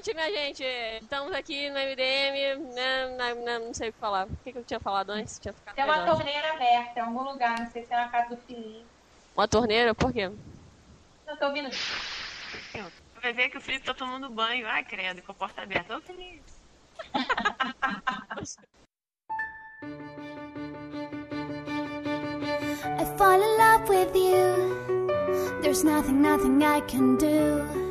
noite, minha gente. Estamos aqui no MDM. Não, não, não, não sei o que falar. O que, que eu tinha falado antes? Tinha ficado Tem uma perdendo. torneira aberta em algum lugar, não sei se é na casa do Felipe. Uma torneira? Por quê? Não tô ouvindo. Vai ver que o Felipe tá tomando banho. Ai, credo, com a porta aberta. Ô, Felipe. I fall in love with you. There's nothing, nothing I can do.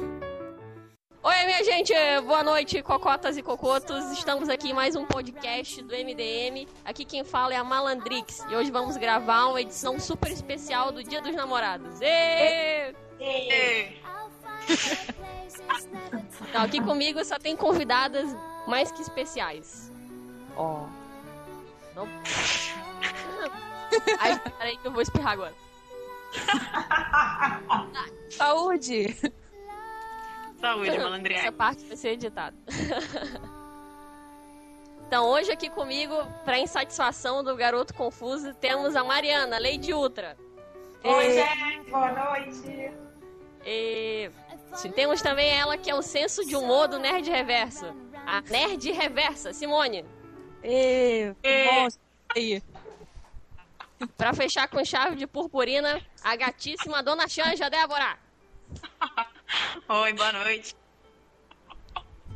Oi, minha gente. Boa noite, cocotas e cocotos. Estamos aqui em mais um podcast do MDM. Aqui quem fala é a Malandrix. E hoje vamos gravar uma edição super especial do Dia dos Namorados. Ê! To Então, aqui comigo só tem convidadas mais que especiais. Ó. Não... Ai, peraí que eu vou espirrar agora. Saúde! Saúde, Essa malandrear. parte vai ser editada. Então, hoje aqui comigo, para insatisfação do garoto confuso, temos a Mariana, Lady Ultra. Oi, gente, boa noite. E temos também ela que é o senso de humor do Nerd Reverso. A Nerd Reversa, Simone. Ê. bom, aí. Pra fechar com chave de purpurina, a gatíssima Dona Xanja Débora. Oi, boa noite.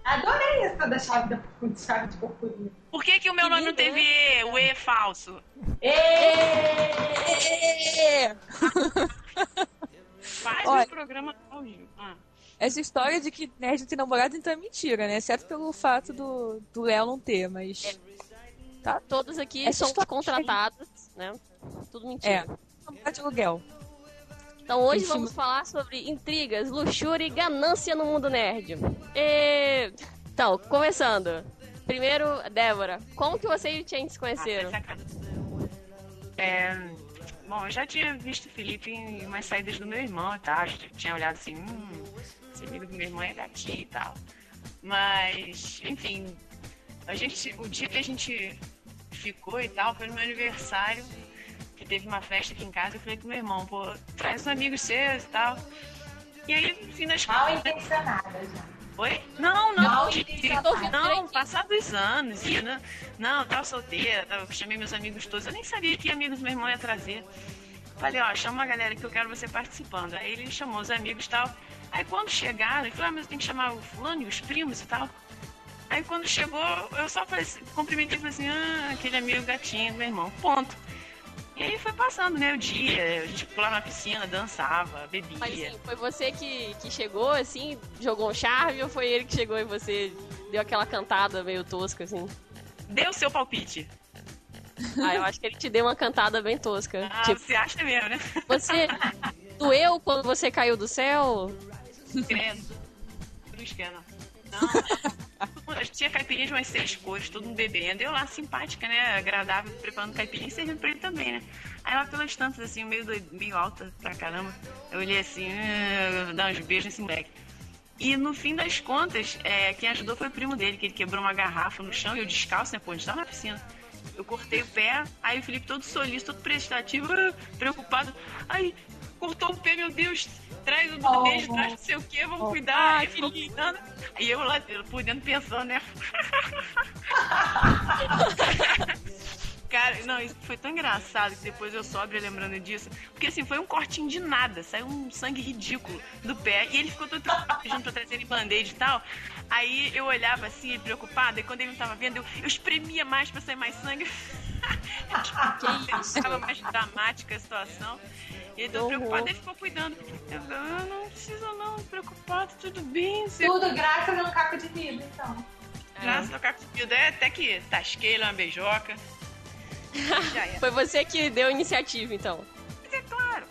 Adorei essa da chave, da, chave de purpurina. Por que, que o meu Que nome não teve E? O E é falso? Ê! Ê! Faz Olha. o programa ao vivo. Ah. Essa história de que nerd não tem namorado então é mentira, né? Exceto pelo fato do, do Léo não ter, mas. Todos aqui Essa são contratados, né? Tudo mentira. É. Namorado de aluguel. Então hoje vamos falar sobre intrigas, luxúria e ganância no mundo nerd. E... Então, começando. Primeiro, Débora, como que você e o Chen se conheceram? É, bom, eu já tinha visto o Felipe em umas saídas do meu irmão e tal. Já tinha olhado assim, hum, esse amigo do meu irmão é daqui e tal. Mas, enfim, a gente, o dia que a gente ficou e tal, foi no meu aniversário, teve uma festa aqui em casa, eu falei com meu irmão, pô, traz os amigos seus e tal. E aí, no fim das Mal contas. intencionada, já. Oi? Não, não, Mal gente, intencionada. não, passados anos, e não, não, tava solteira, tava, chamei meus amigos todos, eu nem sabia que amigos meu irmão ia trazer. Falei, ó, chama uma galera que eu quero você participando. Aí ele chamou os amigos e tal. Aí quando chegaram, ele falou, ah, mas tem que chamar o fulano e os primos e tal. Aí quando chegou, eu só falei, cumprimentei e falei assim, ah, aquele amigo gatinho do meu irmão, ponto. E aí foi passando, né, o dia, a gente pulava na piscina, dançava, bebia. Mas assim, foi você que, que chegou, assim, jogou um charme ou foi ele que chegou e você deu aquela cantada meio tosca, assim? Deu o seu palpite. Ah, eu acho que ele te deu uma cantada bem tosca. Ah, Tipo, você acha mesmo, né? você doeu quando você caiu do céu? Credo. Cruz não. A gente tinha caipirinha de umas seis cores, todo mundo bebendo. Eu lá, simpática, né? Agradável, preparando caipirinha e servindo pra ele também, né? Aí lá pelas tantas, assim, meio, meio alta pra caramba, eu olhei assim, ah, dar uns beijos nesse moleque. E no fim das contas, é, quem ajudou foi o primo dele, que ele quebrou uma garrafa no chão e eu descalço, né? Pô, a gente tava na piscina. Eu cortei o pé, aí o Felipe todo solícito, todo prestativo, preocupado. Aí, cortou o pé, meu Deus, traz o Oh. beijo, traz não sei o que, vamos cuidar. Aí ficou cuidando. E eu lá por dentro pensando, né? Cara, não, isso foi tão engraçado que depois eu sobra lembrando disso. Porque assim, foi um cortinho de nada, saiu um sangue ridículo do pé. E ele ficou todo pedindo pra trazer band-aid e tal. Aí eu olhava assim, preocupada, e quando ele não tava vendo, eu, eu espremia mais pra sair mais sangue. que isso? Ficava mais dramática a situação. E ele tava horror. preocupado, ele ficou cuidando. Eu, ah, não precisa não, preocupado, tudo bem. Você Tudo graças a um caco de vidro, então. Graças ao caco de vidro. É, até que tasquei lá uma beijoca. Já é. Foi você que deu a iniciativa, então. Mas é claro.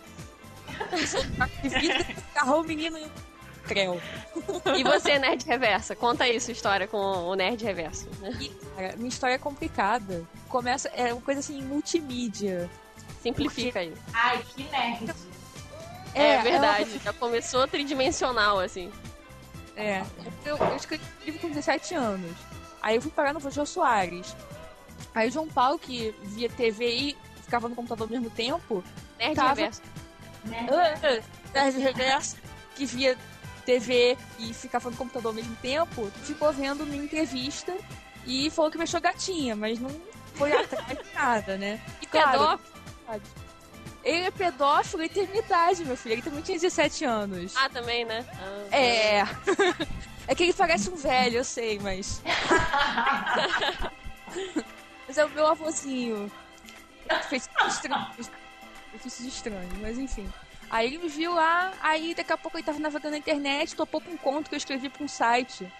Agarrou o menino e creu. E você, Nerd Reversa? Conta aí sua história com o Nerd Reverso. E, cara, minha história é complicada. Começa, é uma coisa assim, multimídia. Simplifica aí. Ai, que nerd. É, É, verdade. Já começou tridimensional, assim. É. Eu, eu escrevi um livro com 17 anos. Aí eu fui parar no Jô Soares. Aí o João Paulo, que via TV e ficava no computador ao mesmo tempo, Nerd Tava- Reverso. Nerd. ah, Nerd Reverso, que via TV e ficava no computador ao mesmo tempo, ficou vendo minha entrevista e falou que me achou gatinha, mas não foi atrás de nada, né? E Ele é pedófilo e eternidade, meu filho. Ele também tinha 17 anos. Ah, também, né? Ah. É. É que ele parece um velho, eu sei, mas. mas é o meu avôzinho. Fez estranho. Fez estranho, mas enfim. Aí ele me viu lá, aí daqui a pouco ele tava navegando na internet, topou com um conto que eu escrevi pra um site.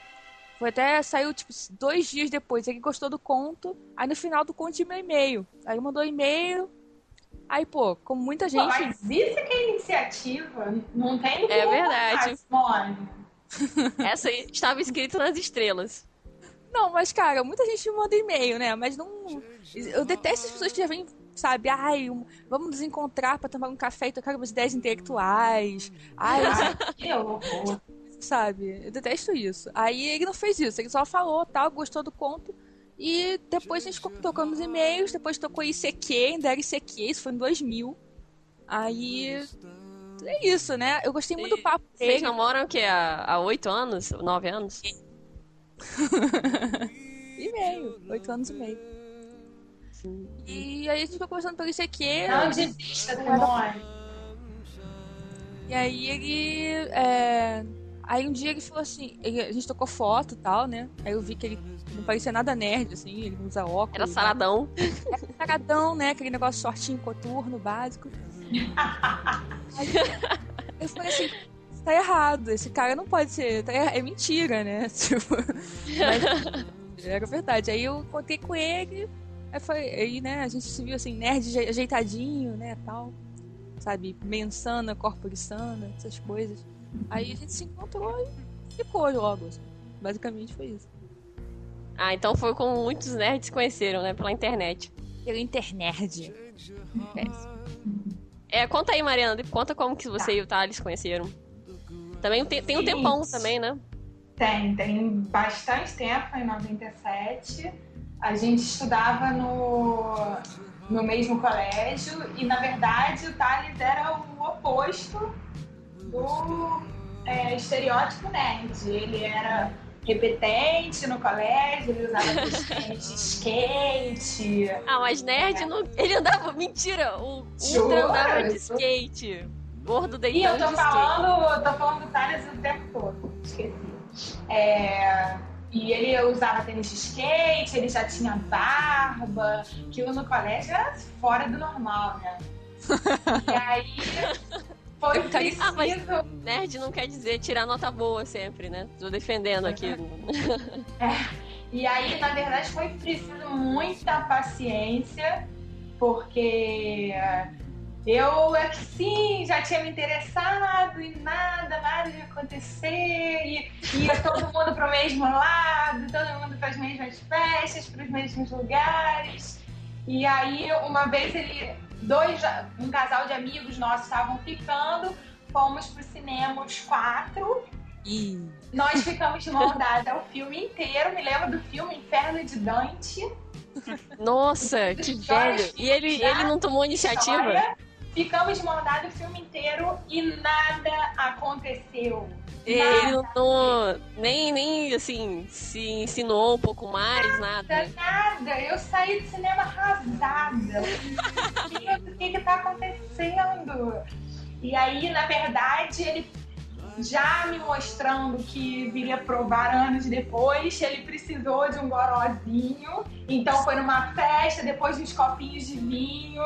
Foi até, saiu tipo dois dias depois. Ele gostou do conto, aí no final do conto tinha meu e-mail. Aí mandou e-mail. Aí, pô, como muita gente. Pô, mas isso que é iniciativa. Não tem É verdade. Essa aí estava escrito nas estrelas. Não, mas cara, muita gente manda e-mail, né? Mas não. Eu detesto as pessoas que já vêm, sabe? Ai, vamos nos encontrar para tomar um café e tocar umas ideias intelectuais. Ai, que horror. Sabe? Eu detesto isso. Aí ele não fez isso, ele só falou, tal, gostou do conto. E depois a gente tocou nos e-mails, depois tocou ICQ, ainda era ICQ, isso foi em 2000. Aí. É isso, né? Eu gostei muito do papo Vocês dele. namoram o quê? Há oito anos? Nove anos? e meio. Oito anos e meio. Sim. E aí a gente ficou conversando pelo ICQ. Não desista, Simone. E aí ele. É... Aí um dia ele falou assim, ele, a gente tocou foto e tal, né? Aí eu vi que ele não parecia nada nerd, assim, ele não usa óculos. Era saradão. Era saradão, né? Aquele negócio shortinho, coturno, básico. Aí, eu falei assim, tá errado, esse cara não pode ser, tá é mentira, né? Tipo, mas era verdade. Aí eu contei com ele, aí, foi, aí né, a gente se viu assim, nerd ajeitadinho, né, tal. Sabe, mensana, corpore sana, essas coisas. Aí a gente se encontrou e ficou logo. Assim. Basicamente foi isso. Ah, então foi como muitos nerds se conheceram, né? Pela internet. Pela internet. É, conta aí, Mariana. Conta como que você tá. e o Thales conheceram. Também tem, tem um tempão também, né? Tem, tem bastante tempo, em 97. A gente estudava no, no mesmo colégio e, na verdade, o Thales era o oposto do é, estereótipo nerd. Ele era repetente no colégio, ele usava tênis de skate. Ah, mas nerd não. Ele andava. Mentira! O Ultra andava de skate. Gordo deitando. E eu tô falando, skate. tô falando do Thales o tempo todo. Esqueci. É. E ele usava tênis de skate, ele já tinha barba, aquilo no colégio era fora do normal, né? e aí foi preciso... Ah, mas nerd não quer dizer tirar nota boa sempre, né? Tô defendendo aqui. é. E aí, na verdade, foi preciso muita paciência, porque eu é que sim, já tinha me interessado e nada, nada de acontecer, e ia todo mundo para o mesmo lado, todo mundo para as mesmas festas, para os mesmos lugares. E aí, uma vez ele dois, um casal de amigos nossos estavam ficando, fomos pro cinema os quatro. E... Nós ficamos de mão dada o filme inteiro. Me lembro do filme Inferno de Dante. Nossa, que velho! E ele, ele não tomou iniciativa? História. Ficamos de mão dada o filme inteiro e nada aconteceu. Ele não, não, nem, nem assim, se ensinou um pouco mais, nada. Nada, Eu saí do cinema arrasada. o que, que tá acontecendo? E aí, na verdade, ele já me mostrando que viria provar anos depois, ele precisou de um gorozinho. Então foi numa festa, depois de uns copinhos de vinho,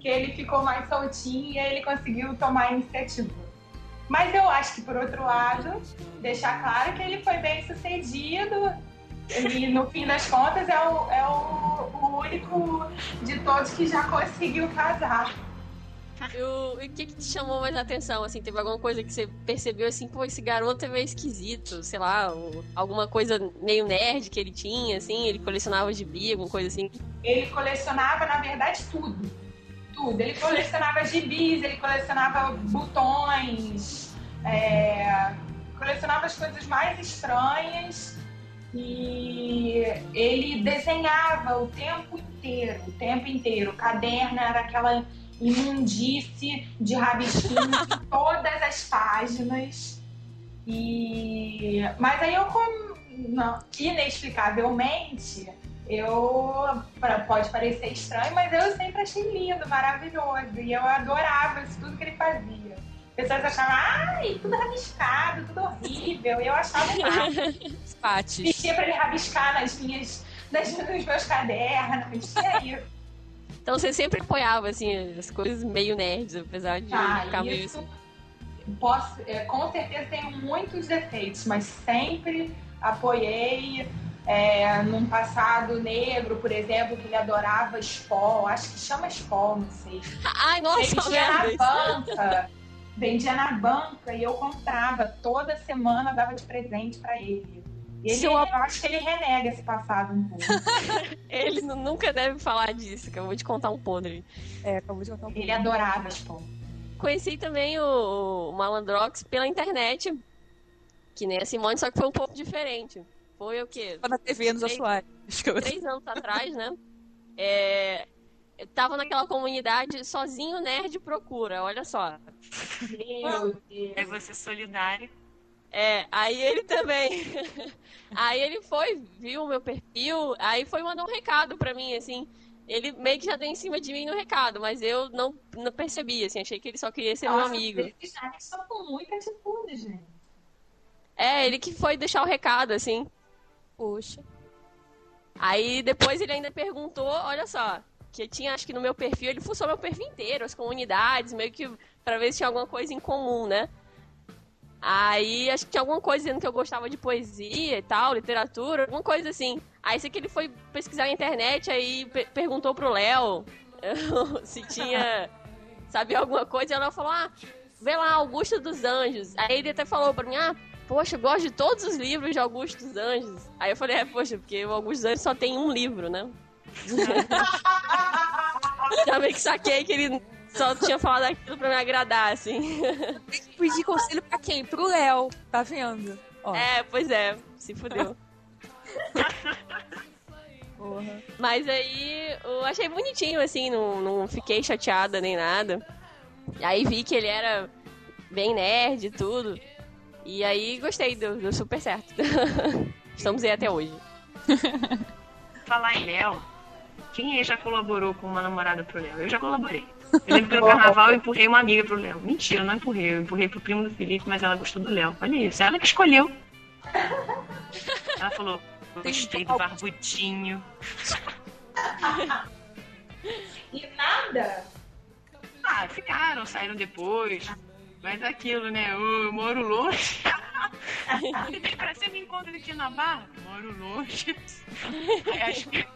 que ele ficou mais soltinho e aí ele conseguiu tomar a iniciativa. Mas eu acho que, por outro lado, deixar claro que ele foi bem sucedido e, no fim das contas, é o, é o, o único de todos que já conseguiu casar. O que, que te chamou mais a atenção? Assim, teve alguma coisa que você percebeu assim, pô, esse garoto é meio esquisito, sei lá, alguma coisa meio nerd que ele tinha, assim, ele colecionava gibi, alguma coisa assim? Ele colecionava, na verdade, tudo tudo. Ele colecionava gibis, ele colecionava botões, é, colecionava as coisas mais estranhas e ele desenhava o tempo inteiro, o tempo inteiro. O caderno era aquela imundície de rabisquinhos em todas as páginas. E... Mas aí eu, com... não, inexplicavelmente, eu pode parecer estranho, mas eu sempre achei lindo, maravilhoso. E eu adorava isso, tudo que ele fazia. Pessoas achavam, ai, tudo rabiscado, tudo horrível. E eu achava nada. Vestia pra ele rabiscar nas minhas, nas, nos meus cadernos. E aí? Então você sempre apoiava, assim, as coisas meio nerds, apesar de ah, ficar meio assim. Posso, é, com certeza tenho muitos defeitos, mas sempre apoiei é, num passado negro, por exemplo, que ele adorava Skol, acho que chama Skol, não sei. Ai, nossa, vendia na banca, vendia na banca e eu comprava toda semana, dava de presente para ele. E ele, eu... eu acho que ele renega esse passado um pouco. ele nunca deve falar disso, que eu vou te contar um podre. É, acabou de contar um podre. Ele adorava Skol. Conheci também o, o Malandrox pela internet, que nem a Simone, só que foi um pouco diferente. Foi o quê? Foi na TV nos Assoares. Três anos atrás, né? É, eu tava naquela comunidade sozinho nerd procura, olha só. Meu Deus. É você solidário. É, aí ele também. aí ele foi, viu o meu perfil, aí foi mandar um recado pra mim, assim. Ele meio que já deu em cima de mim no recado, mas eu não, não percebi, assim, achei que ele só queria ser Nossa, meu amigo. Ele só com muita atitude, gente. É, ele que foi deixar o recado, assim. Poxa. Aí depois ele ainda perguntou, olha só, que tinha, acho que no meu perfil, ele fuçou meu perfil inteiro, as comunidades, meio que para ver se tinha alguma coisa em comum, né? Aí acho que tinha alguma coisa dizendo que eu gostava de poesia e tal, literatura, alguma coisa assim. Aí sei que ele foi pesquisar na internet, aí perguntou pro Léo se tinha, sabia alguma coisa, e ela falou, ah, vê lá, Augusto dos Anjos. Aí ele até falou pra mim, ah, poxa, eu gosto de todos os livros de Augusto dos Anjos. Aí eu falei, é, poxa, porque o Augusto dos Anjos só tem um livro, né? Já meio que saquei que ele só tinha falado aquilo pra me agradar, assim. Tem que pedir conselho pra quem? Pro Léo, tá vendo? Ó. É, pois é, se fudeu. Porra. Mas aí eu achei bonitinho, assim, não, não fiquei chateada nem nada. Aí vi que ele era bem nerd e tudo. E aí gostei, deu, deu super certo. Estamos aí até hoje. Falar em Léo, quem já colaborou com uma namorada pro Léo? Eu já colaborei. Eu lembro que no carnaval eu empurrei uma amiga pro Léo. Mentira, eu não empurrei. Eu empurrei pro primo do Felipe, mas ela gostou do Léo. Olha isso, ela que escolheu. Ela falou, gostei do barbudinho. E nada? Ah, ficaram, saíram depois. Mas aquilo, né? Eu moro longe. pra você me encontra aqui na barra? Moro longe. Aí acho que.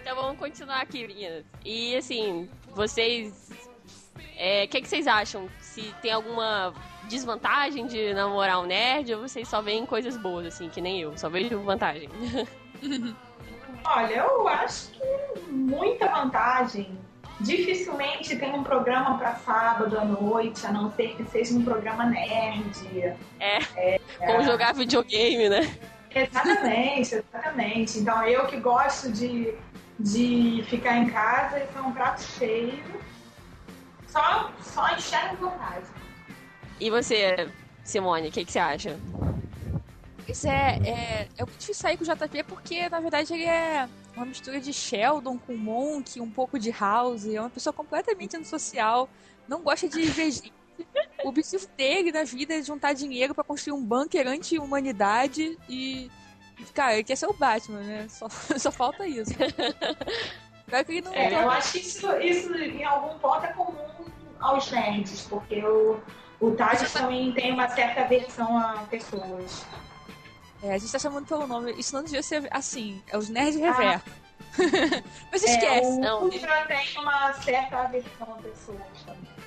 Então vamos continuar aqui, meninas. E assim, vocês. O é, que, que vocês acham? Se tem alguma desvantagem de namorar um nerd ou vocês só veem coisas boas, assim, que nem eu, só vejo vantagem? Olha, eu acho que muita vantagem dificilmente tem um programa para sábado à noite, a não ser que seja um programa nerd. É, é como é... jogar videogame, né? Exatamente, exatamente. Então eu que gosto de, de ficar em casa, e é um prato cheio. Só, só enxerga vantagem. E você, Simone, o que, que você acha? Pois é, é, eu difícil sair com o JP porque, na verdade, ele é uma mistura de Sheldon com Monk, um pouco de House. É uma pessoa completamente antissocial, não gosta de ver gente. O objetivo dele na vida é juntar dinheiro para construir um bunker anti-humanidade e. Cara, ele quer ser o Batman, né? Só, só falta isso. que não é, eu acho que isso, isso em algum ponto é comum aos nerds, porque o, o Taj também tem uma certa aversão a pessoas. É, a gente tá chamando pelo nome. Isso não devia ser assim. É os nerds reverso. Ah. Mas esquece. É, o não, já tem uma certa aversão a pessoas também.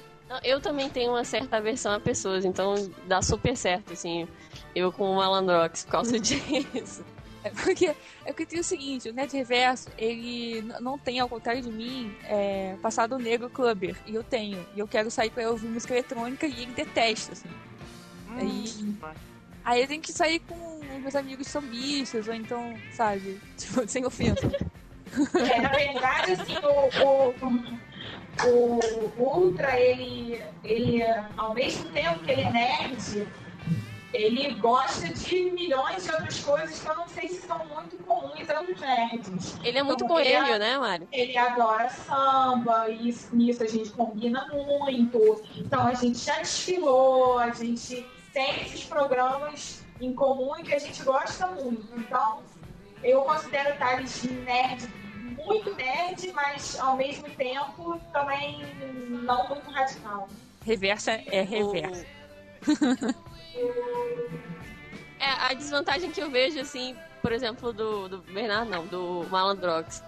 Eu também tenho uma certa aversão a pessoas, então dá super certo, assim. Eu com o Malandrox por causa disso. É porque, é porque tem o seguinte, o Nerd Reverso, ele não tem, ao contrário de mim, é, passado negro clubber. E eu tenho. E eu quero sair pra ouvir música eletrônica e ele detesta, assim. Hum. Aí, aí eu tenho que sair com meus amigos são bichos, ou então, sabe? Tipo, sem ofensa. É, na verdade, assim, o, o, O Ultra, ele, ele, ao mesmo tempo que ele é nerd, ele gosta de milhões de outras coisas que eu não sei se são muito comuns aos nerds. Ele é muito ele boêmio, né, Mário? Ele adora samba, e isso, nisso a gente combina muito. Então a gente já desfilou, a gente tem esses programas em comum e que a gente gosta muito. Então eu considero o Thales nerd, muito nerd, mas ao mesmo tempo também não muito radical. Reversa é reversa. É, a desvantagem que eu vejo, assim, por exemplo, do, do Bernardo, não, do Malandrox.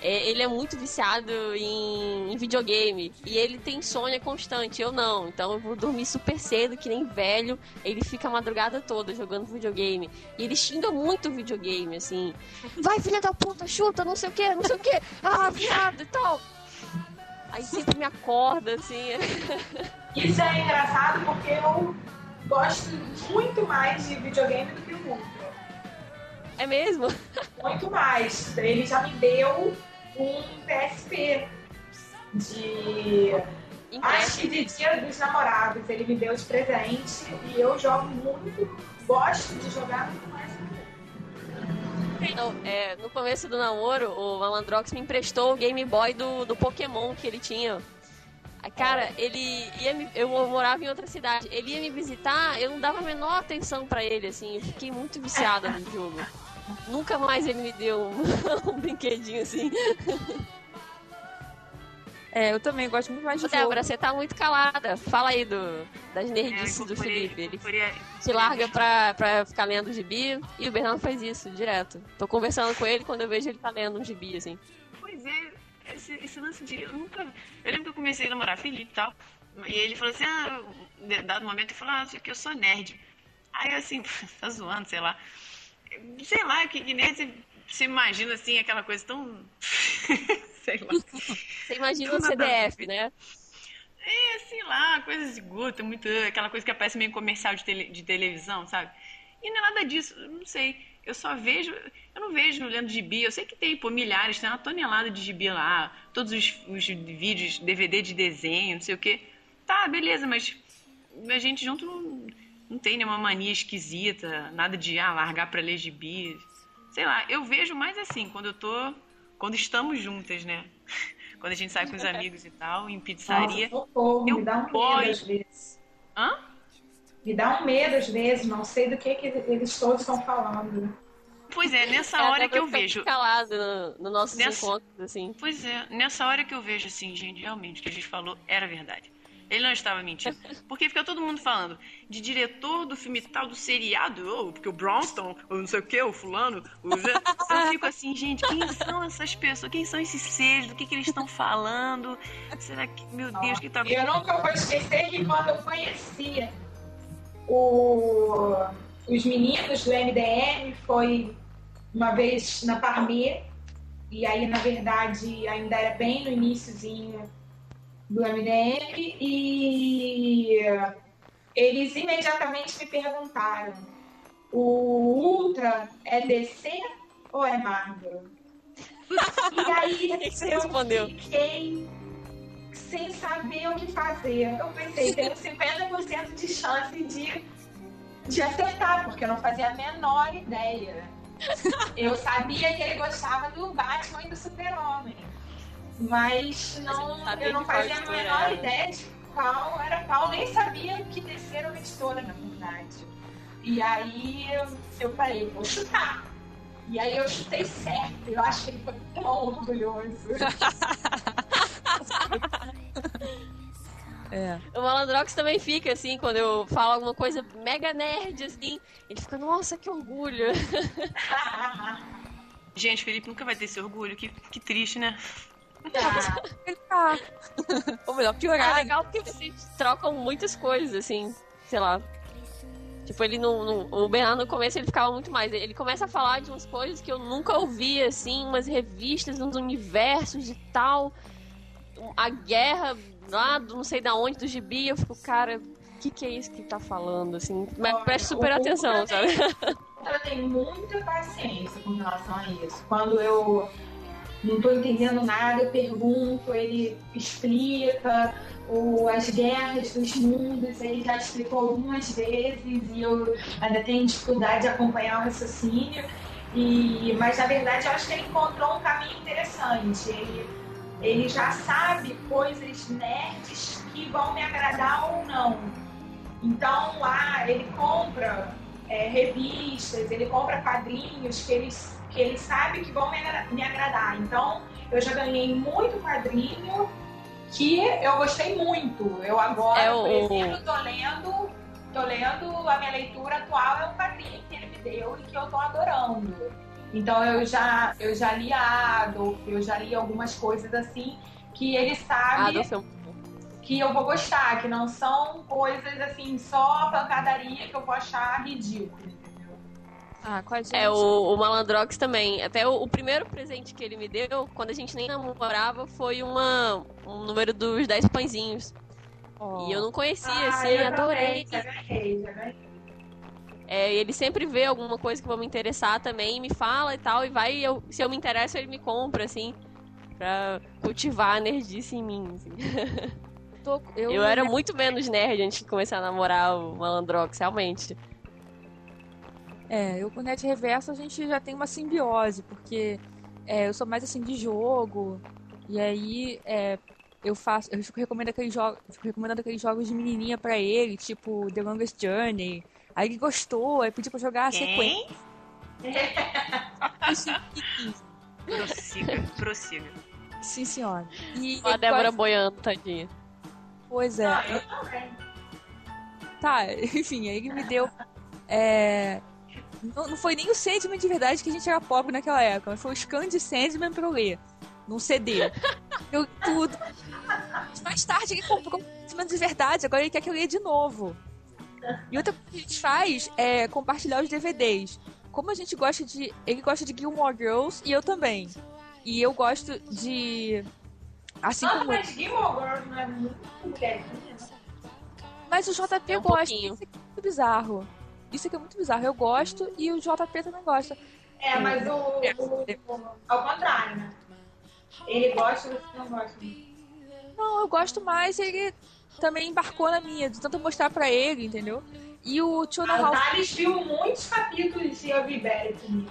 É, ele é muito viciado em, em videogame e ele tem insônia constante, eu não. Então eu vou dormir super cedo, que nem velho. Ele fica a madrugada toda jogando videogame. E ele xinga muito o videogame, assim. Vai, filha da puta, chuta, não sei o que, não sei o que. Ah, viado e tal. Aí sempre me acorda, assim. Isso é engraçado porque eu gosto muito mais de videogame do que o Ultra. É mesmo? Muito mais. Ele já me deu um PSP de. Acho que de Dia dos Namorados. Ele me deu de presente e eu jogo muito. Gosto de jogar muito mais. Não, é, no começo do namoro, o Malandrox me emprestou o Game Boy do, do Pokémon que ele tinha. Cara, ele ia me, eu morava em outra cidade. Ele ia me visitar, eu não dava a menor atenção pra ele, assim. Eu fiquei muito viciada no jogo. Nunca mais ele me deu um, um brinquedinho assim. É, eu também gosto muito mais de Ô, jogo. Débora, você tá muito calada. Fala aí do, das É, nerdices do incorporei- Felipe. Ele se larga pra, pra ficar lendo gibi e o Bernardo faz isso direto. Tô conversando com ele quando eu vejo ele tá lendo um gibi, assim. Pois é, esse, esse lance de. Eu nunca. Eu lembro que eu comecei a namorar Felipe e tal. E ele falou assim: ah, em dado momento, ele falou: ah, aqui eu sou nerd. Aí eu assim, tá zoando, sei lá. Sei lá, que, que nerd você, imagina assim, aquela coisa tão. sei lá. Você imagina o. CDF, né? É, sei lá, coisas de guta, muito. Aquela coisa que aparece meio comercial de, tele- de televisão, sabe? E não é nada disso, não sei. Eu só vejo. Eu não vejo lendo gibi. Eu sei que tem, pô, milhares, tem uma tonelada de gibi lá. Todos os, os vídeos, DVD de desenho, não sei o quê. Tá, beleza, mas a gente junto não, não tem nenhuma mania esquisita, nada de ah, largar pra ler gibi. Sei lá, eu vejo mais assim, quando eu tô. Quando estamos juntas, né? Quando a gente sai com os amigos e tal, em pizzaria. Nossa, socorro, Eu me dá um medo às vezes. Hã? Me dá um medo às vezes, não sei do que, que eles todos estão falando. Pois é, nessa É, hora que eu vejo. calado no, no nossos Nessa- encontros, assim. Pois é, nessa hora que eu vejo assim, gente, realmente, o que a gente falou era verdade. Ele não estava mentindo. Porque fica todo mundo falando de diretor do filme tal, do seriado, ou porque o Bronston, ou não sei o que, o fulano, o Zé. Eu fico assim, gente, quem são essas pessoas? Quem são esses seres? Do que, que eles estão falando? Será que, meu Deus, o que tá Eu nunca vou esquecer que quando eu conheci o- os meninos do MDM foi uma vez na Parmê, e aí, na verdade, ainda era bem no iníciozinho do MDM, e eles imediatamente me perguntaram: o Ultra é DC ou é Marvel? E aí que que você eu respondeu? fiquei sem saber o que fazer. Eu pensei, tenho 50% de chance de, de acertar, porque eu não fazia a menor ideia. Eu sabia que ele gostava do Batman e do Super-Homem. Mas não, eu não fazia a menor era. ideia de qual era qual, nem sabia que descer uma editora, na verdade. E aí eu, eu falei, vou chutar. E aí eu chutei certo. Eu acho que ele foi tão orgulhoso. É. O Malandrox também fica, assim, quando eu falo alguma coisa mega nerd, assim. Ele fica, nossa, que orgulho. Gente, Felipe nunca vai ter esse orgulho. Que, que triste, né? Tá. Ele tá. Ou melhor, É piorar. legal porque vocês trocam muitas coisas, assim, sei lá. Tipo, ele não, O Bernardo no começo ele ficava muito mais. Ele começa a falar de umas coisas que eu nunca ouvi, assim, umas revistas, uns universos de tal. A guerra lá do não sei da onde, do gibi, eu fico, cara, o que, que é isso que tá falando, assim? Mas Olha, preste super atenção, sabe? Eu tenho muita paciência com relação a isso. Quando eu não tô entendendo nada, eu pergunto, ele explica o, as guerras dos mundos, ele já explicou algumas vezes e eu ainda tenho dificuldade de acompanhar o raciocínio. E, mas na verdade eu acho que ele encontrou um caminho interessante. Ele, ele já sabe coisas nerds que vão me agradar ou não. Então lá ele compra é, revistas, ele compra quadrinhos que ele, que ele sabe que vão me, me agradar. Então eu já ganhei muito quadrinho que eu gostei muito. Eu agora, é o... por exemplo, tô lendo, tô lendo a minha leitura atual é um quadrinho que ele me deu e que eu tô adorando. Então eu já eu já li Adolf, eu já li algumas coisas assim que ele sabe Adolf. É que eu vou gostar, que não são coisas assim só pancadaria que eu vou achar ridículo. Ah, é, o, o Malandrox também. Até o, o, primeiro presente que ele me deu, quando a gente nem namorava, foi uma, um número dos 10 pãezinhos. Oh. E eu não conhecia, ah, assim, adorei. Já ganhei, já ganhei. É, ele sempre vê alguma coisa que vai me interessar também, me fala e tal, e vai, eu, se eu me interesso, ele me compra, assim, pra cultivar a nerdice em mim, assim. Tô, eu, eu era muito menos nerd antes de começar a namorar o Malandrox, realmente. É, eu com o Net Reverso a gente já tem uma simbiose, porque é, eu sou mais assim de jogo, e aí é, eu faço, eu fico recomendando aqueles jogos, recomendando aqueles jogos de menininha para ele, tipo The Longest Journey. Aí ele gostou, aí pediu pra jogar a sequência. prossiga, prossiga. Sim, senhora. E a Débora quase... boiando, tadinha. Pois é. Ah, eu Tá, enfim, aí ele me deu. É, não, não foi nem o Sandman de verdade que a gente era pobre naquela época, mas foi o scan de Sandman pra eu ler. Num CD. Eu tudo. Mais tarde ele comprou o Sandman de verdade, agora ele quer que eu leia de novo. E outra coisa que a gente faz é compartilhar os DVDs. Como a gente gosta de. Ele gosta de Gilmore Girls e eu também. E eu gosto de. Assim Nossa, como. Mas Gilmore Girls não é muito Mas o JP é um gosta. Isso é muito bizarro. Isso aqui é muito bizarro. Eu gosto e o JP também gosta. É, mas o, o, o ao contrário, né? Ele gosta e você não gosta. Não, eu gosto mais ele também embarcou na minha, de tanto mostrar pra ele, entendeu? E o Tio A Thales viu muitos capítulos de Ibéria comigo.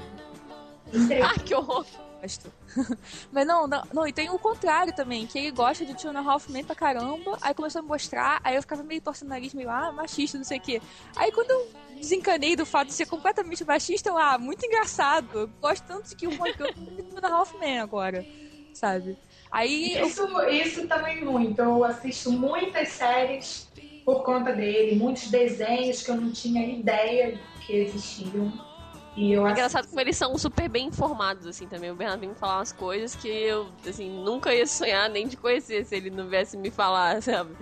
Ah, que horror! Mas não, não, não, e tem o contrário também, que ele gosta de Two and a Half Men pra caramba, aí começou a me mostrar, aí eu ficava meio torcendo o nariz, meio, ah, machista, não sei o quê. Aí quando eu desencanei do fato de ser completamente machista, eu, ah, muito engraçado, eu gosto tanto de que o a Half Men agora, sabe? Aí isso, eu... isso também muito, eu assisto muitas séries por conta dele, muitos desenhos que eu não tinha ideia que existiam. E eu é engraçado como eles são super bem informados, assim, também. O Bernardo me falar umas coisas que eu, assim, nunca ia sonhar nem de conhecer se ele não viesse me falar, sabe?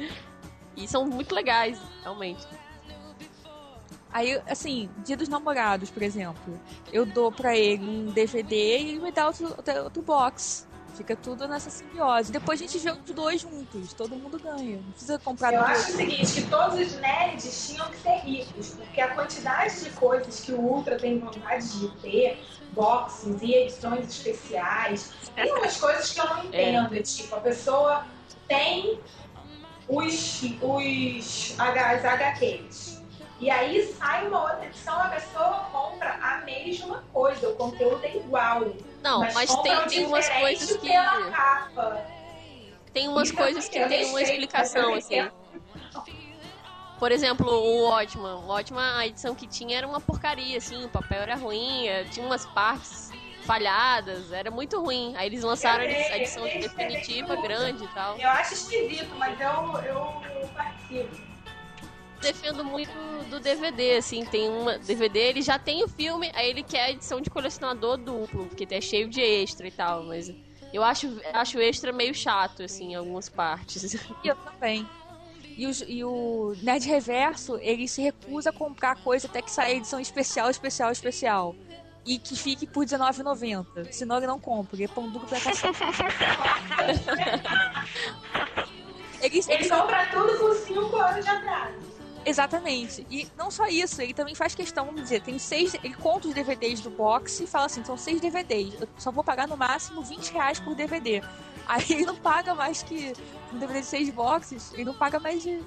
E são muito legais, realmente. Aí, assim, Dia dos Namorados, por exemplo, eu dou pra ele um DVD e ele me dá outro, outro box. Fica tudo nessa simbiose. Depois a gente vê os dois juntos, todo mundo ganha. Não precisa comprar Eu acho o seguinte, que todos os nerds tinham que ser ricos, porque a quantidade de coisas que o Ultra tem vontade de ter, boxes e edições especiais, tem umas coisas que eu não é. entendo. É. Tipo, a pessoa tem os, os as HQs. E aí sai uma outra edição, a pessoa compra a mesma coisa, o conteúdo é igual. Não, mas, mas tem, tem umas coisas que. Tem umas coisas que tem uma explicação, assim. Por exemplo, o Watchman. O Watchman, a edição que tinha era uma porcaria, assim, o papel era ruim, eh, tinha umas partes falhadas, era muito ruim. Aí eles lançaram a edição definitiva, grande e tal. Eu acho esquisito, mas eu, eu participo defendo muito do DVD, assim, tem uma DVD, ele já tem o filme, aí ele quer a edição de colecionador duplo, porque é cheio de extra e tal, mas eu acho, acho extra meio chato, assim, em algumas partes. Eu também. E o, e o Nerd Reverso, ele se recusa a comprar coisa até que saia edição especial, especial, especial. E que fique por R$19,90. Senão ele não compra, ele é pão duro pra cacete. ele, ele, ele compra tudo com 5 anos de atraso. Exatamente. E não só isso, ele também faz questão, vamos dizer, tem seis. Ele conta os DVDs do box e fala assim: são seis DVDs. Eu só vou pagar no máximo 20 reais por DVD. Aí ele não paga mais que. Um DVD de seis boxes, ele não paga mais de.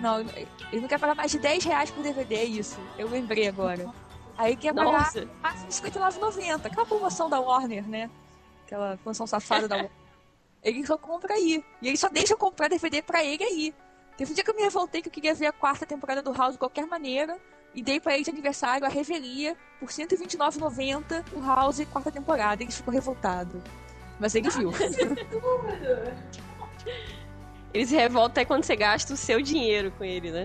Não, ele não quer pagar mais de 10 reais por DVD, é isso. Eu lembrei agora. Aí quer pagar máximo de R$59,90. Aquela promoção da Warner, né? Aquela promoção safada da Warner. Ele só compra aí. E ele só deixa eu comprar DVD pra ele aí. Teve um dia que eu me revoltei que eu queria ver a quarta temporada do House de qualquer maneira. E dei pra ele de aniversário a revelia por R$ 129,90 o House quarta temporada. Ele ficou revoltado. Mas ele viu. Tudo. Ele se revolta até quando você gasta o seu dinheiro com ele, né?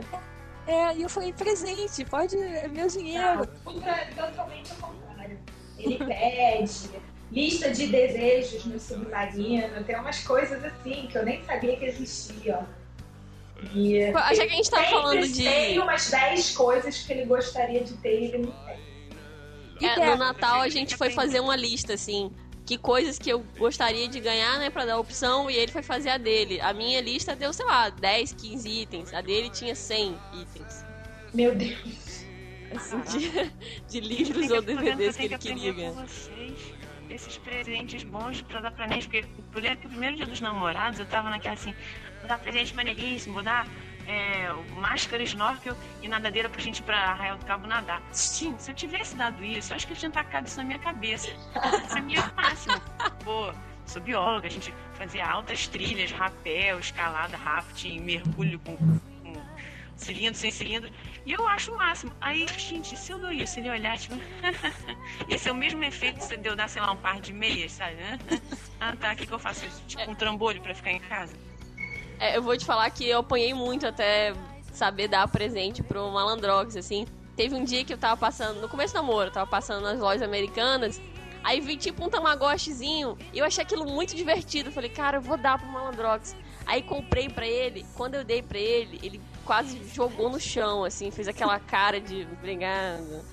é, e eu falei, presente, pode. É meu dinheiro. Ultra, totalmente ao contrário. Ele pede lista de desejos no submarino, tem umas coisas assim que eu nem sabia que existiam. E Já que a gente tá sempre falando de. Tem umas 10 coisas que ele gostaria de ter e ele não tem. É, no Natal a gente foi fazer uma lista, assim. Que coisas que eu gostaria de ganhar, né, pra dar opção, e ele foi fazer a dele. A minha lista deu, sei lá, 10, 15 itens. A dele tinha 100 itens. Meu Deus. Assim, de, de livros ou que- DVDs que ele queria ganhar. vocês esses presentes bons pra dar pra mim, porque o primeiro dia dos namorados eu tava naquela assim, dar presente maneiríssimo, vou dar é, máscara, snorkel e nadadeira pra gente ir pra Arraial do Cabo nadar. Gente, se eu tivesse dado isso, eu acho que eu tinha tacado isso na minha cabeça. Isso é minha máxima. Pô, sou bióloga, a gente fazia altas trilhas, rapel, escalada, rafting, mergulho com, com cilindro, sem cilindro. E eu acho o máximo. Aí, gente, se eu dou isso, ele olhar, tipo. Esse é o mesmo efeito se eu dar, sei lá, um par de meias, sabe? Ah, tá, o que, que eu faço? Tipo um trambolho pra ficar em casa. É, eu vou te falar que eu apanhei muito até saber dar presente pro Malandrox, assim. Teve um dia que eu tava passando, no começo do namoro, eu tava passando nas lojas americanas, aí vi tipo um Tamagotchizinho, e eu achei aquilo muito divertido. Falei, cara, eu vou dar pro Malandrox. Aí comprei pra ele, quando eu dei pra ele, ele quase jogou no chão, assim, fez aquela cara de obrigado.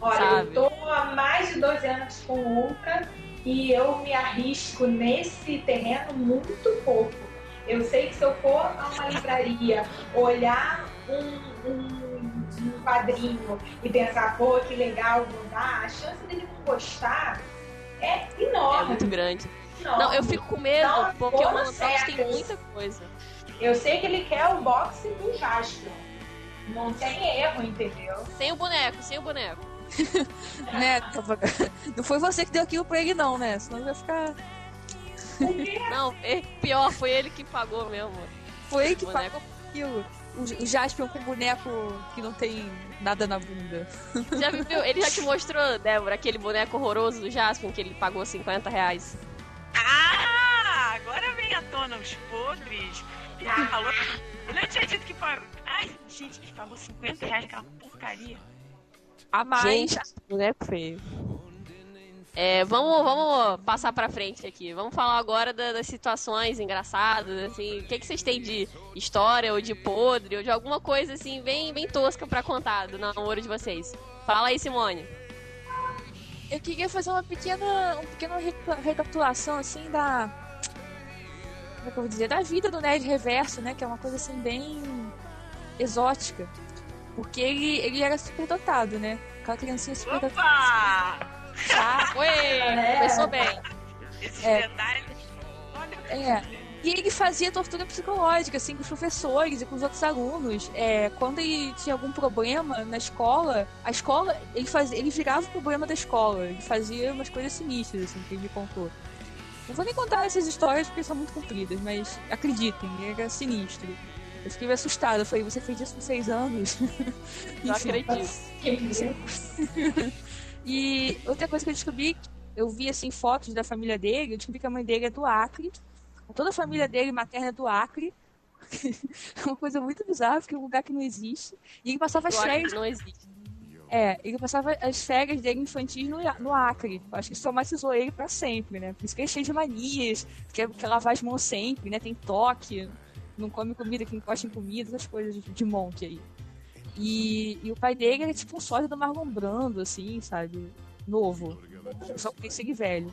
Olha, Sabe? eu tô há mais de 12 anos com o Ultra e eu me arrisco nesse terreno muito pouco. Eu sei que se eu for a uma livraria olhar um, um, um quadrinho e pensar, pô, que legal, vou dar, a chance dele não gostar é É enorme. muito grande. enorme. Não, eu fico com medo, Não, porque o Malandrox tem muita coisa. Eu sei que ele quer o boxe do Jasper. Não tem erro, entendeu? Sem o boneco, sem o boneco. né? Não foi você que deu aquilo pra ele, não, né? Senão ele vai ficar. Não, é pior, foi ele que pagou mesmo. Foi ele que Boneco. pagou aquilo. O, o Jasper com boneco que não tem nada na bunda. Já viu? Ele já te mostrou, Débora, aquele boneco horroroso do Jasper que ele pagou 50 reais. Ah! Agora vem à tona os podres. Ele falou. Ele não tinha dito que pagou. Ai, gente, ele pagou 50 reais aquela porcaria. A mais. Gente, boneco feio. É, vamos, vamos passar pra frente aqui. Vamos falar agora da- das situações engraçadas, assim. O que, que vocês têm de história ou de podre ou de alguma coisa assim bem, bem tosca pra contar do namoro de vocês? Fala aí, Simone. Eu queria fazer uma pequena, uma pequena reca- recapitulação, assim, da. Como é que eu vou dizer? Da vida do Nerd Reverso, né? Que é uma coisa, assim, bem exótica. Porque ele, ele era super dotado, né? Aquela criancinha super dotada. Tá? Oi, começou bem. Esses É. detalhes. Olha, É. E ele fazia tortura psicológica, assim, com os professores e com os outros alunos. É, quando ele tinha algum problema na escola, a escola, ele, fazia, ele virava o problema da escola. Ele fazia umas coisas sinistras, assim, que ele me contou. Não vou nem contar essas histórias porque são muito compridas, mas acreditem, era sinistro. Eu fiquei assustada. Eu falei, você fez isso com seis anos? Não acredito. E outra coisa que eu descobri, eu vi assim fotos da família dele, eu descobri que a mãe dele é do Acre. Toda a família dele materna é do Acre. É uma coisa muito bizarra, porque é um lugar que não existe. E ele passava as férias. não existe. É, ele passava as férias dele infantis no, no Acre. Acho que isso traumatizou ele pra sempre, né? Por isso que ele é cheio de manias, quer, quer lavar as mãos sempre, né? Tem toque, não come comida que encosta em comida, essas coisas de, de monte aí. E, e o pai dele era tipo um sódio do Marlon Brando, assim, sabe? Novo. Só que segue velho.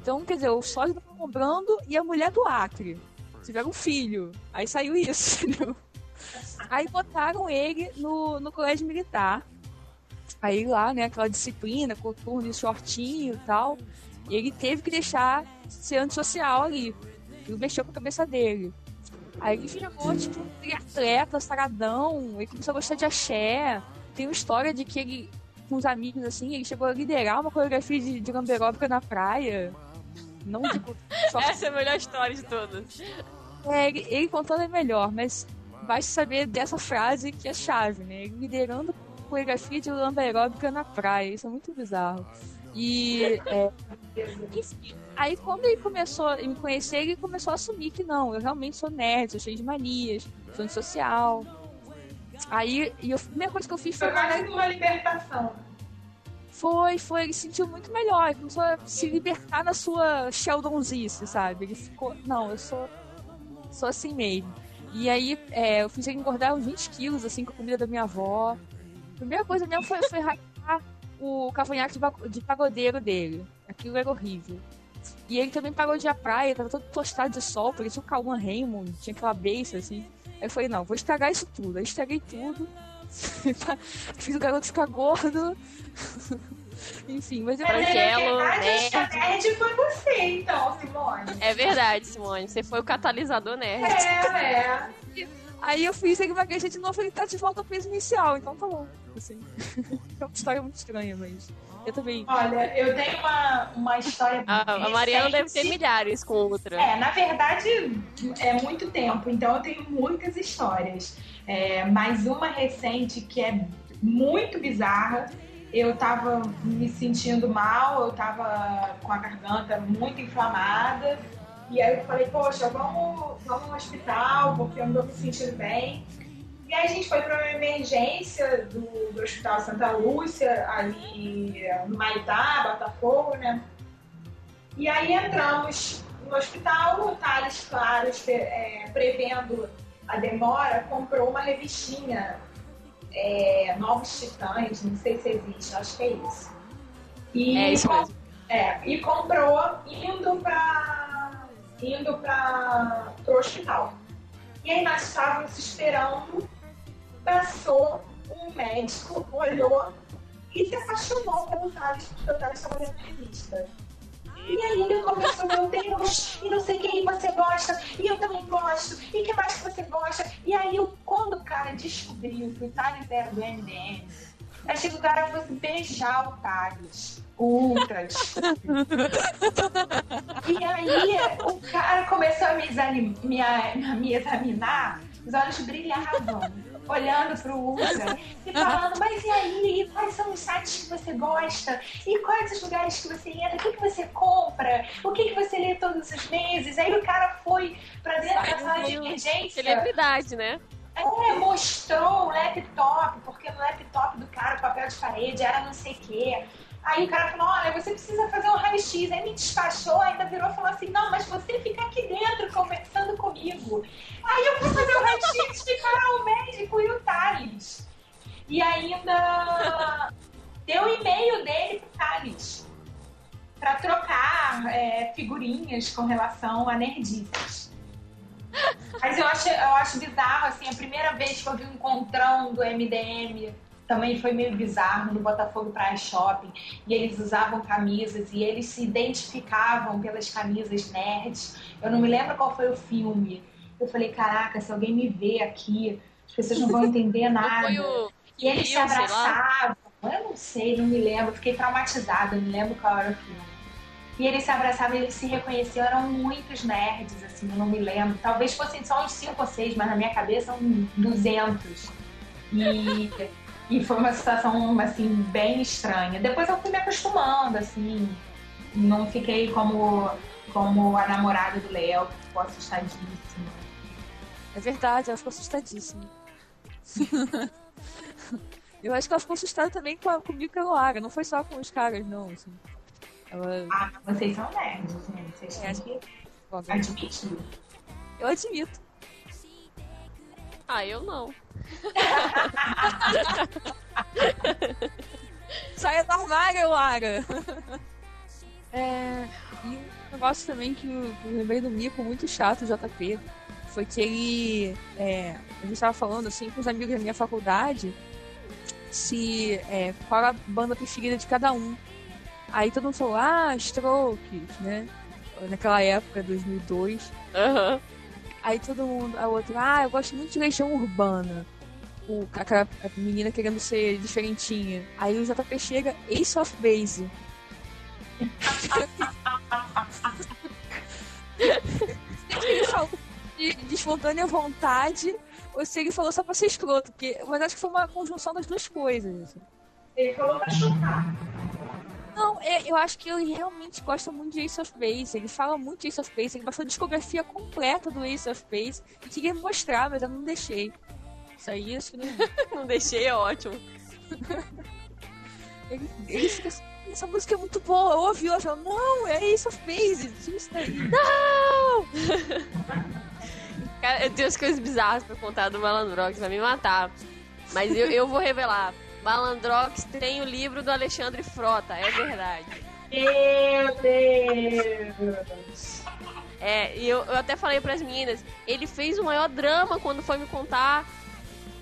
Então, quer dizer, o sódio do Marlon Brando e a mulher do Acre. Tiveram um filho. Aí saiu isso, entendeu? Aí botaram ele no, no colégio militar. Aí lá, né, aquela disciplina, coturno e shortinho e tal. E ele teve que deixar ser antissocial ali. Aquilo mexeu com a cabeça dele. Aí ele virou, tipo, um triatleta, saradão. Ele começou a gostar de axé. Tem uma história de que ele, com os amigos, assim, ele chegou a liderar uma coreografia de, de gamberóbica na praia. Não, tipo, só... Essa é a melhor história de todas. É, ele, ele contando é melhor, mas basta saber dessa frase que é chave, né? Ele liderando coreografia de lamba aeróbica na praia. Isso é muito bizarro. E, é, enfim, aí quando ele começou a me conhecer, ele começou a assumir que não, eu realmente sou nerd, sou cheio de manias, sou antissocial. Aí, e eu, a primeira coisa que eu fiz foi... Foi quase uma libertação. Foi, foi, ele se sentiu muito melhor, ele começou a se libertar na sua Sheldonzice, sabe? Ele ficou, não, eu sou, sou assim mesmo. E aí, é, eu fiz ele engordar uns 20 quilos, assim, com a comida da minha avó. A primeira coisa mesmo foi, foi hackear o cavanhaque de, de pagodeiro dele. Aquilo era horrível. E ele também parou de ir à praia, tava todo tostado de sol, porque tinha o Calman Raymond, tinha aquela beiça, assim. Aí eu falei, não, vou estragar isso tudo. Aí estraguei tudo. Fiz o garoto ficar gordo. Enfim, mas eu verdade, nerd. a nerd foi você, então, Simone. É verdade, Simone. Você foi o catalisador nerd. É, é. Aí eu fiz ele emagrecer de novo, ele tá de volta ao peso inicial, então tá bom. Assim. é uma história muito estranha, mas eu também. Olha, eu tenho uma, uma história A, a Mariana deve ter milhares com outra. É, na verdade, é muito tempo, então eu tenho muitas histórias. É, mas uma recente que é muito bizarra. Eu tava me sentindo mal, eu tava com a garganta muito inflamada. E aí eu falei, poxa, vamos, vamos no hospital, porque eu não tô me sentindo bem. E aí a gente foi para uma emergência do, do Hospital Santa Lúcia, ali no Maitá, Botafogo, né? E aí entramos no hospital, o Thales, claro, é, prevendo a demora, comprou uma revistinha, é, Novos Titãs, não sei se existe, acho que é isso. E, É isso mesmo. é, e comprou indo para indo para o hospital. E aí nós estávamos esperando, passou um médico, olhou e se apaixonou pelo Thales, porque o Thales estava lendo revista. E aí ele começou, meu Deus, e não sei quem você gosta, e eu também gosto, e que mais que você gosta? E aí, eu, quando o cara descobriu que o Thales era do MDM, achei que o cara fosse beijar o Thales. O Ultras. E aí, o cara começou a me, me, me examinar, os olhos brilhavam, olhando pro Ultra e falando: Mas e aí? Quais são os sites que você gosta? E quais os lugares que você entra? O que, que você compra? O que, que você lê todos os meses? Aí o cara foi pra dentro da sala de emergência. Celebridade, né? É, mostrou o laptop, porque no laptop do cara o papel de parede era não sei o quê. Aí o cara falou, olha, você precisa fazer um raio-x. Aí me despachou, ainda virou e falou assim, não, mas você fica aqui dentro conversando comigo. Aí eu fui fazer o raio-x, fica lá o médico e o Thales. E ainda deu e-mail dele pro Thales. Pra trocar é, figurinhas com relação a nerdices. Mas eu acho, eu acho bizarro, assim, a primeira vez que eu vi um encontrão do MDM também foi meio bizarro no Botafogo Praia Shopping. E eles usavam camisas e eles se identificavam pelas camisas nerds. Eu não me lembro qual foi o filme. Eu falei, caraca, se alguém me vê aqui, as pessoas não vão entender nada. o. E eles se abraçavam. Eu não sei, não me lembro. Fiquei traumatizada, não lembro qual era o filme. E eles se abraçavam e eles se reconheciam. Eram muitos nerds, assim, eu não me lembro. Talvez fossem só uns 5 ou 6, mas na minha cabeça são 200. E, e foi uma situação, assim, bem estranha. Depois eu fui me acostumando, assim. Não fiquei como, como a namorada do Léo, que ficou assustadíssima. É verdade, ela ficou assustadíssima. Eu acho que ela ficou assustada também com a, comigo e a não foi só com os caras, não. Assim. Ela. Ah, vocês são nerds, gente. Vocês É, têm que admitir. Eu admito. Ah, eu não. Saia do armário, Lara! É, e um negócio também que eu, eu lembrei do mico muito chato, JP. foi que ele. É, a gente tava falando assim com os amigos da minha faculdade se é, qual a banda preferida de cada um. Aí todo mundo falou, ah, Strokes, né? Naquela época, 2002. Aham. Aí todo mundo, a outra, ah, eu gosto muito de Legião Urbana. O, aquela a menina querendo ser diferentinha. Aí o JP chega, Ace of Base. ele falou de, de espontânea vontade ou se ele falou só pra ser escroto. Porque, mas acho que foi uma conjunção das duas coisas. assim. Ele falou pra chutar. Não, é, eu acho que ele realmente gosta muito de Ace of Base. Ele fala muito de Ace of Base. Ele passou a discografia completa do Ace of Base. Eu queria mostrar, mas eu não deixei. Isso aí, acho que não. Não deixei, é ótimo. Ele, ele fica assim, essa música é muito boa. Eu ouvi, eu falo, não, é Ace of isso daí. Não! Cara, eu tenho as coisas bizarras pra contar do Malandrox, vai me matar. Mas eu, eu vou revelar. Malandrox tem o livro do Alexandre Frota, é verdade. Meu Deus! É, e eu, eu até falei pras meninas, ele fez o maior drama quando foi me contar.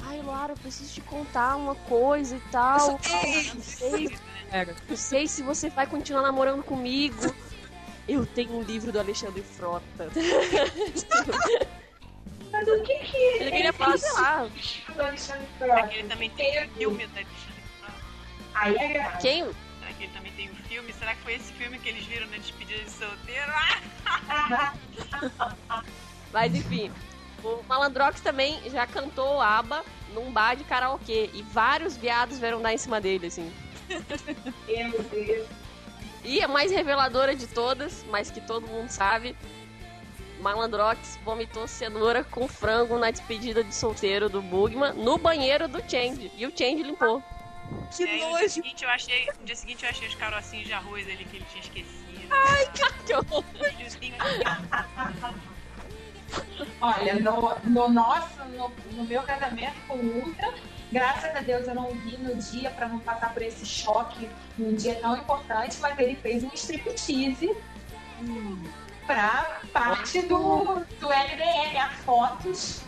Ai, Lara, eu preciso te contar uma coisa e tal. Não sei, Era. não sei se você vai continuar namorando comigo. Eu tenho um livro do Alexandre Frota. Mas o que que Ele queria falar, sei lá, É ele também tem um filme da Alexandre Frota. É quem? Será que ele também tem um filme? Será que foi esse filme que eles viram na despedida de solteiro? Mas enfim, o Malandrox também já cantou ABBA num bar de karaokê. E vários viados vieram dar em cima dele, assim. Meu Deus. E a mais reveladora de todas, mas que todo mundo sabe, Malandrox vomitou cenoura com frango na despedida de solteiro do Bugman no banheiro do Change. E o Change limpou. Que E aí, no dia nojo. seguinte eu achei, no dia seguinte eu achei os carocinhos de arroz ali que ele tinha esquecido. que horror. Milhozinho Olha, no, no nosso, no, no meu casamento com o Ultra, graças a Deus eu não vi no dia para não passar por esse choque num dia tão importante, mas ele fez um striptease para parte do, do LDM, há fotos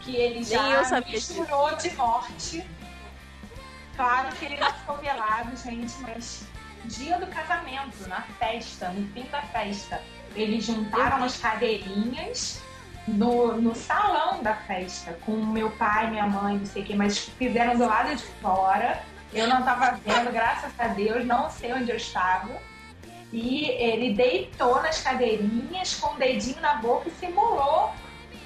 que ele já misturou de morte. Claro que ele não ficou velado, gente, mas dia do casamento, na festa, no fim da festa, eles juntaram as cadeirinhas no, no salão da festa, com meu pai, minha mãe, não sei o que, mas fizeram do lado de fora. Eu não estava vendo, graças a Deus, não sei onde eu estava. E ele deitou nas cadeirinhas com o dedinho na boca e simulou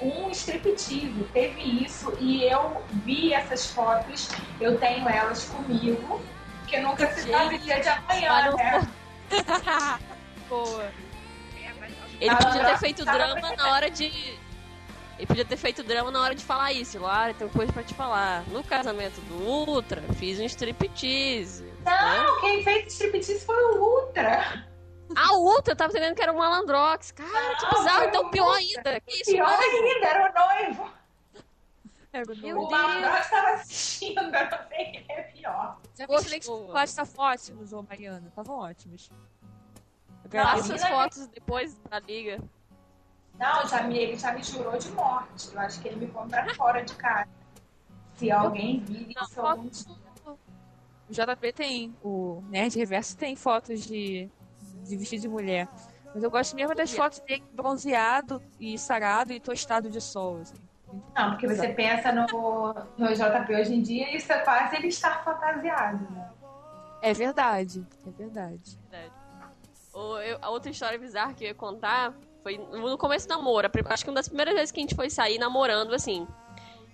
um striptease. Teve isso e eu vi essas fotos, eu tenho elas comigo, porque nunca se sabe o dia de amanhã, né? Boa. Ele podia ter feito drama na hora de. Ele podia ter feito drama na hora de falar isso. Lara, tem coisa pra te falar. No casamento do Ultra, fiz um striptease. né? Não, quem fez striptease foi o Ultra. A Ultra, eu tava entendendo que era o Malandrox. Cara, que bizarro. Então pior ainda. Que isso, Pior mano? ainda, era o noivo. Era o Meu Malandrox estava assistindo, eu não sei quem é pior. Já pensei que chocolate tá forte, usou Mariana. Estavam ótimos. Passa as fotos depois pra liga. Não, já me, ele já me jurou de morte. Eu acho que ele me põe pra fora de casa. Se alguém vir isso algum dia. O JP tem, o Nerd Reverso tem fotos de, de vestido de mulher. Mas eu gosto mesmo das fotos dele bronzeado e sarado e tostado de sol. Assim. Não, porque você pensa no, no JP hoje em dia, isso é quase ele estar fantasiado, né? É verdade, é verdade. Verdade. O- eu- a outra história bizarra que eu ia contar foi no começo do namoro. Acho que uma das primeiras vezes que a gente foi sair namorando, assim.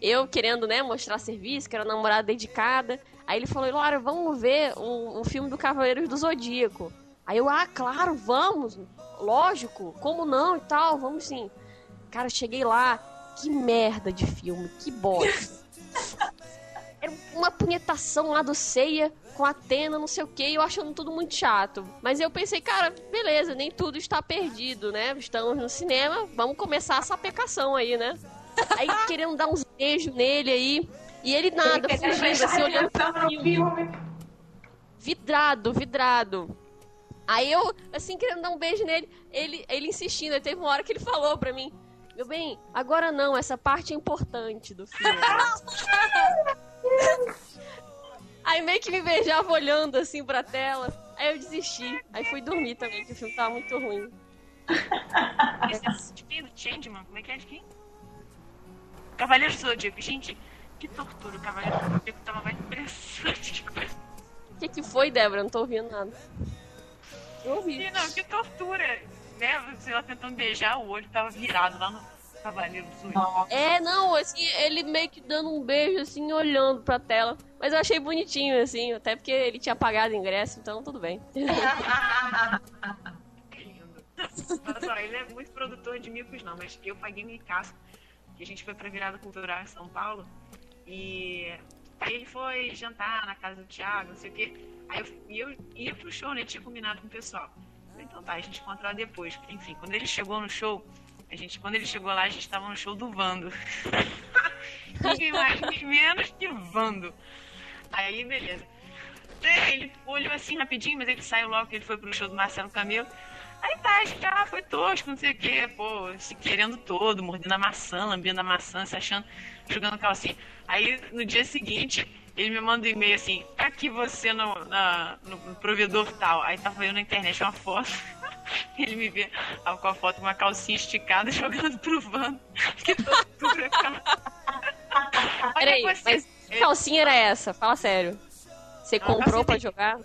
Eu querendo, né, mostrar serviço, que era uma namorada dedicada. Aí ele falou, Laura, vamos ver um, um filme do Cavaleiros do Zodíaco. Aí eu, ah, claro, vamos. Lógico, como não e tal, vamos sim. Cara, cheguei lá, que merda de filme, que bosta. Era uma punhetação lá do Ceia com a Atena, não sei o que, eu achando tudo muito chato. Mas eu pensei, cara, beleza, nem tudo está perdido, né? Estamos no cinema, vamos começar essa pecação aí, né? Aí querendo dar uns beijos nele aí. E ele nada, fugindo, assim, olhando pro filme. Vidrado, vidrado. Aí eu, assim, querendo dar um beijo nele, ele, ele insistindo. Aí teve uma hora que ele falou pra mim: Meu bem, agora não, essa parte é importante do filme. Aí meio que me beijava olhando assim pra tela. Aí eu desisti. Aí fui dormir também, que o filme tava muito ruim. Esse é do Changeman, como é que é de quem? Cavaleiro Zodíaco. Gente, que tortura. O Cavaleiro do Zodíaco tava mais interessante que coisa. O que, que foi, Débora? Eu não tô ouvindo nada. Eu ouvi. E não, que tortura. Né? Você lá tentando beijar, o olho tava virado lá no Cavaleiro do Zodíaco. É, não, assim, ele meio que dando um beijo, assim, olhando pra tela. Mas eu achei bonitinho, assim, até porque ele tinha pagado o ingresso, então tudo bem. Que lindo. Olha só, ele é muito produtor de micos, não, mas eu paguei minha casa. Que a gente foi pra virada cultural em São Paulo. E aí ele foi jantar na casa do Thiago, não sei o quê. Aí eu, e eu ia pro show, né? Tinha combinado com o pessoal. Falei, Então tá, a gente encontra lá depois. Enfim, quando ele chegou no show, a gente, quando ele chegou lá, a gente tava no show do Vando. Ninguém mais, ninguém menos que Vando. Aí, beleza. Ele olhou assim rapidinho, mas ele saiu logo que ele foi pro show do Marcelo Camelo. Aí tá, ah, foi tosco, não sei o quê, pô, se querendo todo, mordendo a maçã, lambendo a maçã, se achando, jogando calcinha. Aí no dia seguinte, ele me manda um e-mail assim, tá aqui você no, na- no, provedor tal. Aí tava eu na internet uma foto. Ele me vê ah, com a foto com uma calcinha esticada jogando pro Vando. Que tortura, cara. Peraí, mas que calcinha era essa? Fala sério. Você comprou calcinha pra jogar?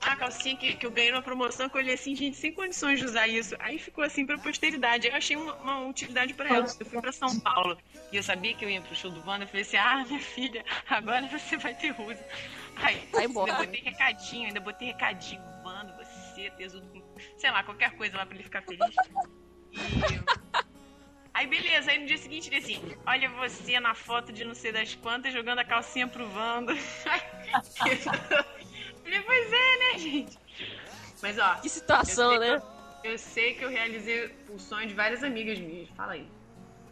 A calcinha que, que eu ganhei numa promoção que eu olhei assim, gente, sem condições de usar isso. Aí ficou assim pra posteridade. Eu achei uma, uma utilidade pra ela. Eu fui pra São Paulo e eu sabia que eu ia pro show do Wanda. Eu falei assim: ah, minha filha, agora você vai ter uso. Aí, Vai embora. ainda botei recadinho, ainda botei recadinho. Wanda, você, tesudo, com- sei lá, qualquer coisa lá pra ele ficar feliz. E. Aí beleza, aí no dia seguinte ele assim, olha você na foto de não sei das quantas jogando a calcinha pro Wanda. Falei, pois é, né, gente? Mas ó, Que situação, eu sei né? que eu, eu sei que eu realizei o sonho de várias amigas minhas. Fala aí.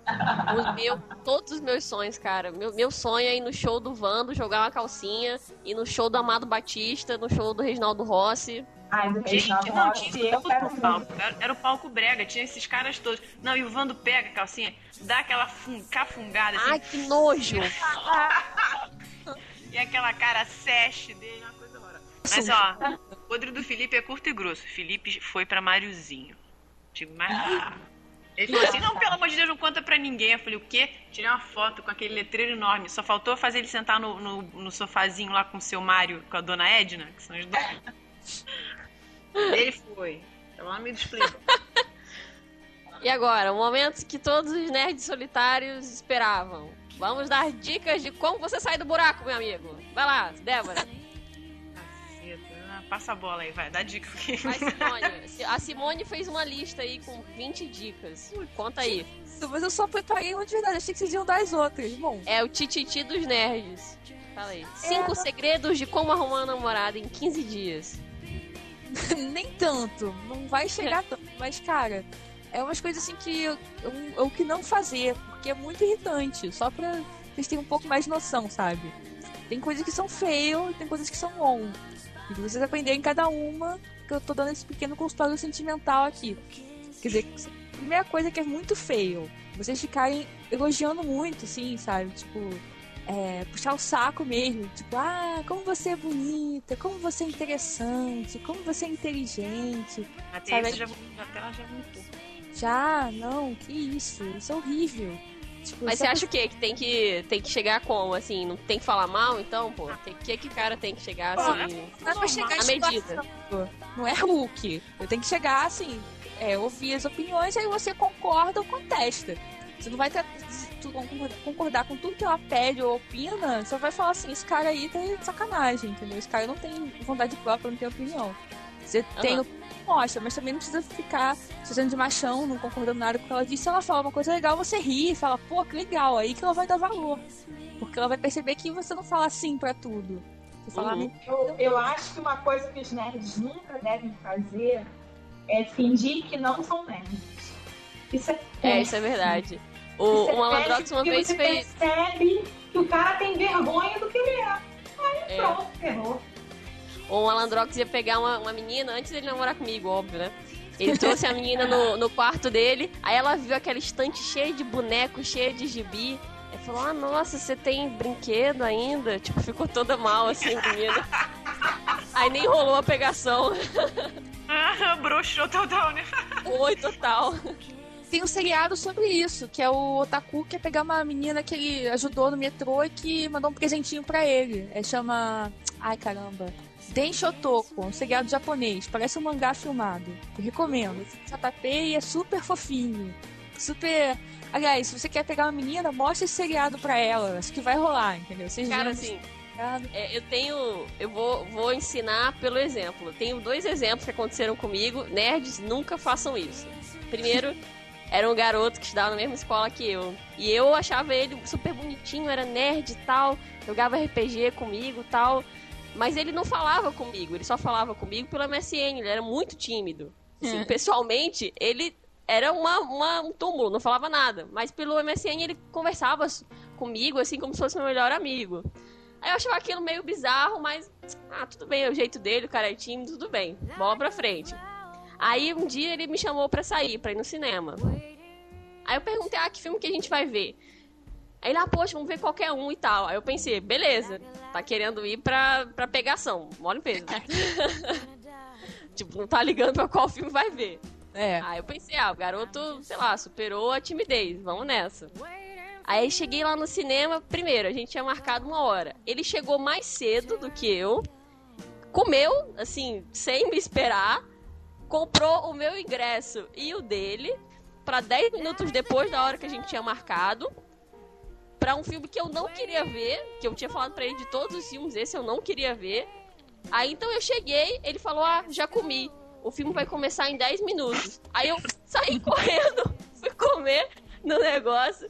O meu, todos os meus sonhos, cara. Meu, meu sonho é ir no show do Vando, jogar uma calcinha, ir no show do Amado Batista, no show do Reginaldo Rossi. Ai, do Gente, Reginaldo não Rossi, tinha eu quero no palco. Era, era o palco brega, tinha esses caras todos. Não, e o Vando pega a calcinha, dá aquela fun, cafungada assim, Ai, que nojo! e aquela cara seste dele, uma. Mas ó, o podre do Felipe é curto e grosso. Felipe foi pra Máriozinho. Tipo, mas. ah. Ele falou assim: não, pelo amor de Deus, não conta pra ninguém. Eu falei: o quê? Tirei uma foto com aquele letreiro enorme. Só faltou fazer ele sentar no, no, no sofazinho lá com o seu Mário, com a dona Edna, que são os dois. Ele foi. Tava lá no meio do explico. E agora, o momento que todos os nerds solitários esperavam. Vamos dar dicas de como você sai do buraco, meu amigo. Vai lá, Débora. Passa a bola aí, vai, dá dica. Vai, Simone. A Simone fez uma lista aí com 20 dicas. Conta aí. Mas eu só preparei uma de verdade, achei que vocês iam dar as outras. Bom, É o Tititi dos nerds. Fala aí. Cinco segredos de como arrumar uma namorada em 15 dias. nem tanto, não vai chegar tanto, mas cara, é umas coisas assim que eu, eu, o que não fazer, porque é muito irritante, só pra vocês terem um pouco mais de noção, sabe? Tem coisas que são fail e tem coisas que são on. E vocês aprenderem cada uma, que eu tô dando esse pequeno consultório sentimental aqui. Quer dizer, a primeira coisa que é muito fail, vocês ficarem elogiando muito, assim, sabe? Tipo, é, puxar o saco mesmo. Tipo, ah, como você é bonita, como você é interessante, como você é inteligente. Até Sabe? isso já, até ela já voltou. Já, não, que isso, isso é horrível. Tipo, Mas você acha o quê? Que tem que, tem que chegar como? Assim, não tem que falar mal, então, pô? O que que o cara tem que chegar, assim... Não é pra chegar a medida. Não é Hulk. Eu tenho que chegar assim, é, ouvir as opiniões, aí você concorda ou contesta. Você não vai ter, concordar- com tudo que ela pede ou opina, você vai falar assim, esse cara aí tá sacanagem, entendeu? Esse cara não tem vontade própria, não tem opinião. Você tem Aham. opinião, mostra, mas também não precisa ficar se fazendo de machão, não concordando nada com o que ela disse. Se ela fala uma coisa legal, você ri, fala, pô, que legal, aí que ela vai dar valor. Porque ela vai perceber que você não fala sim pra tudo. Você fala, Uhum. Eu, eu acho que uma coisa que os nerds nunca devem fazer é fingir que não são nerds. Isso é É, isso é verdade. O, Isso é o Malandrox péssimo, uma vez você fez... percebe que o cara tem vergonha do que ele é. Aí É. pronto, ferrou. O Malandrox ia pegar uma, uma menina antes dele namorar comigo, óbvio, né? Ele trouxe a menina no, no quarto dele, aí ela viu aquela estante cheia de bonecos, cheia de gibi. Ele falou, ah, nossa, você tem brinquedo ainda? Tipo, ficou toda mal, assim, menina. Aí nem rolou a pegação. Ah, broxou total, né? Oi, total. Tem um seriado sobre isso, que é o Otaku, que é pegar uma menina que ele ajudou no metrô e que mandou um presentinho pra ele. É chama. Ai caramba. Denshotoko, um seriado japonês. Parece um mangá filmado. Eu recomendo. JP e é super fofinho. Super. Aliás, se você quer pegar uma menina, mostra esse seriado pra ela. Acho que vai rolar, entendeu? Vocês Cara, assim, é, eu tenho. Eu vou, vou ensinar pelo exemplo. Tenho dois exemplos que aconteceram comigo. Nerds nunca façam isso. Primeiro, era um garoto que estudava na mesma escola que eu. E eu achava ele super bonitinho, era nerd e tal. Jogava RPG comigo e tal. Mas ele não falava comigo, ele só falava comigo pelo MSN, ele era muito tímido. Assim, É. Pessoalmente, ele era uma, uma- um túmulo, não falava nada. Mas pelo MSN ele conversava comigo, assim, como se fosse meu melhor amigo. Aí eu achava aquilo meio bizarro, mas ah, tudo bem, é o jeito dele, o cara é tímido, tudo bem. Bola pra frente. Aí um dia ele me chamou pra sair, pra ir no cinema. Aí eu perguntei, ah, que filme que a gente vai ver? Aí ele, ah, poxa, vamos ver qualquer um e tal. Aí eu pensei, beleza, tá querendo ir pra, pra pegação, mole peso. tipo, não tá ligando pra qual filme vai ver. É. Aí eu pensei, ah, o garoto, sei lá, superou a timidez, vamos nessa. Aí cheguei lá no cinema, primeiro, a gente tinha marcado uma hora. Ele chegou mais cedo do que eu, comeu, assim, sem me esperar, comprou o meu ingresso e o dele pra 10 minutos depois da hora que a gente tinha marcado. Pra um filme que eu não queria ver, que eu tinha falado pra ele de todos os filmes, esse eu não queria ver. Aí então eu cheguei, ele falou: Ah, já comi. O filme vai começar em 10 minutos. Aí eu saí correndo, fui comer no negócio.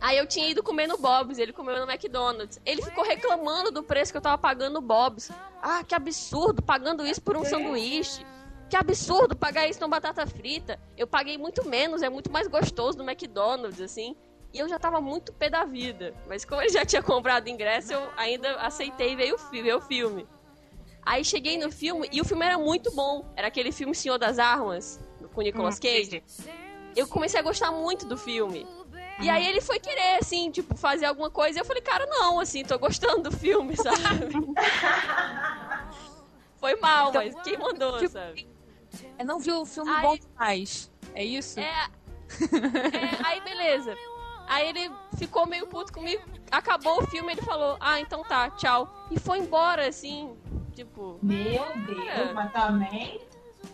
Aí eu tinha ido comer no Bob's, ele comeu no McDonald's. Ele ficou reclamando do preço que eu tava pagando no Bob's. Ah, que absurdo, pagando isso por um sanduíche. Que absurdo pagar isso numa batata frita. Eu paguei muito menos, é muito mais gostoso no McDonald's, assim. E eu já tava muito pé da vida. Mas como ele já tinha comprado ingresso, eu ainda aceitei ver o, fi- ver o filme. Aí cheguei no filme e o filme era muito bom. Era aquele filme Senhor das Armas, com Nicolas Cage. Eu comecei a gostar muito do filme. E aí ele foi querer, assim, tipo, fazer alguma coisa. E eu falei, cara, não, assim, tô gostando do filme, sabe? Foi mal, Então, mas quem mandou, tipo, sabe? É não viu o filme Ai. bom demais. É isso? É, é, aí beleza. Aí ele ficou meio puto comigo. Acabou o filme, ele falou, ah, então tá, tchau. E foi embora, assim, tipo... Meu Deus, mas também.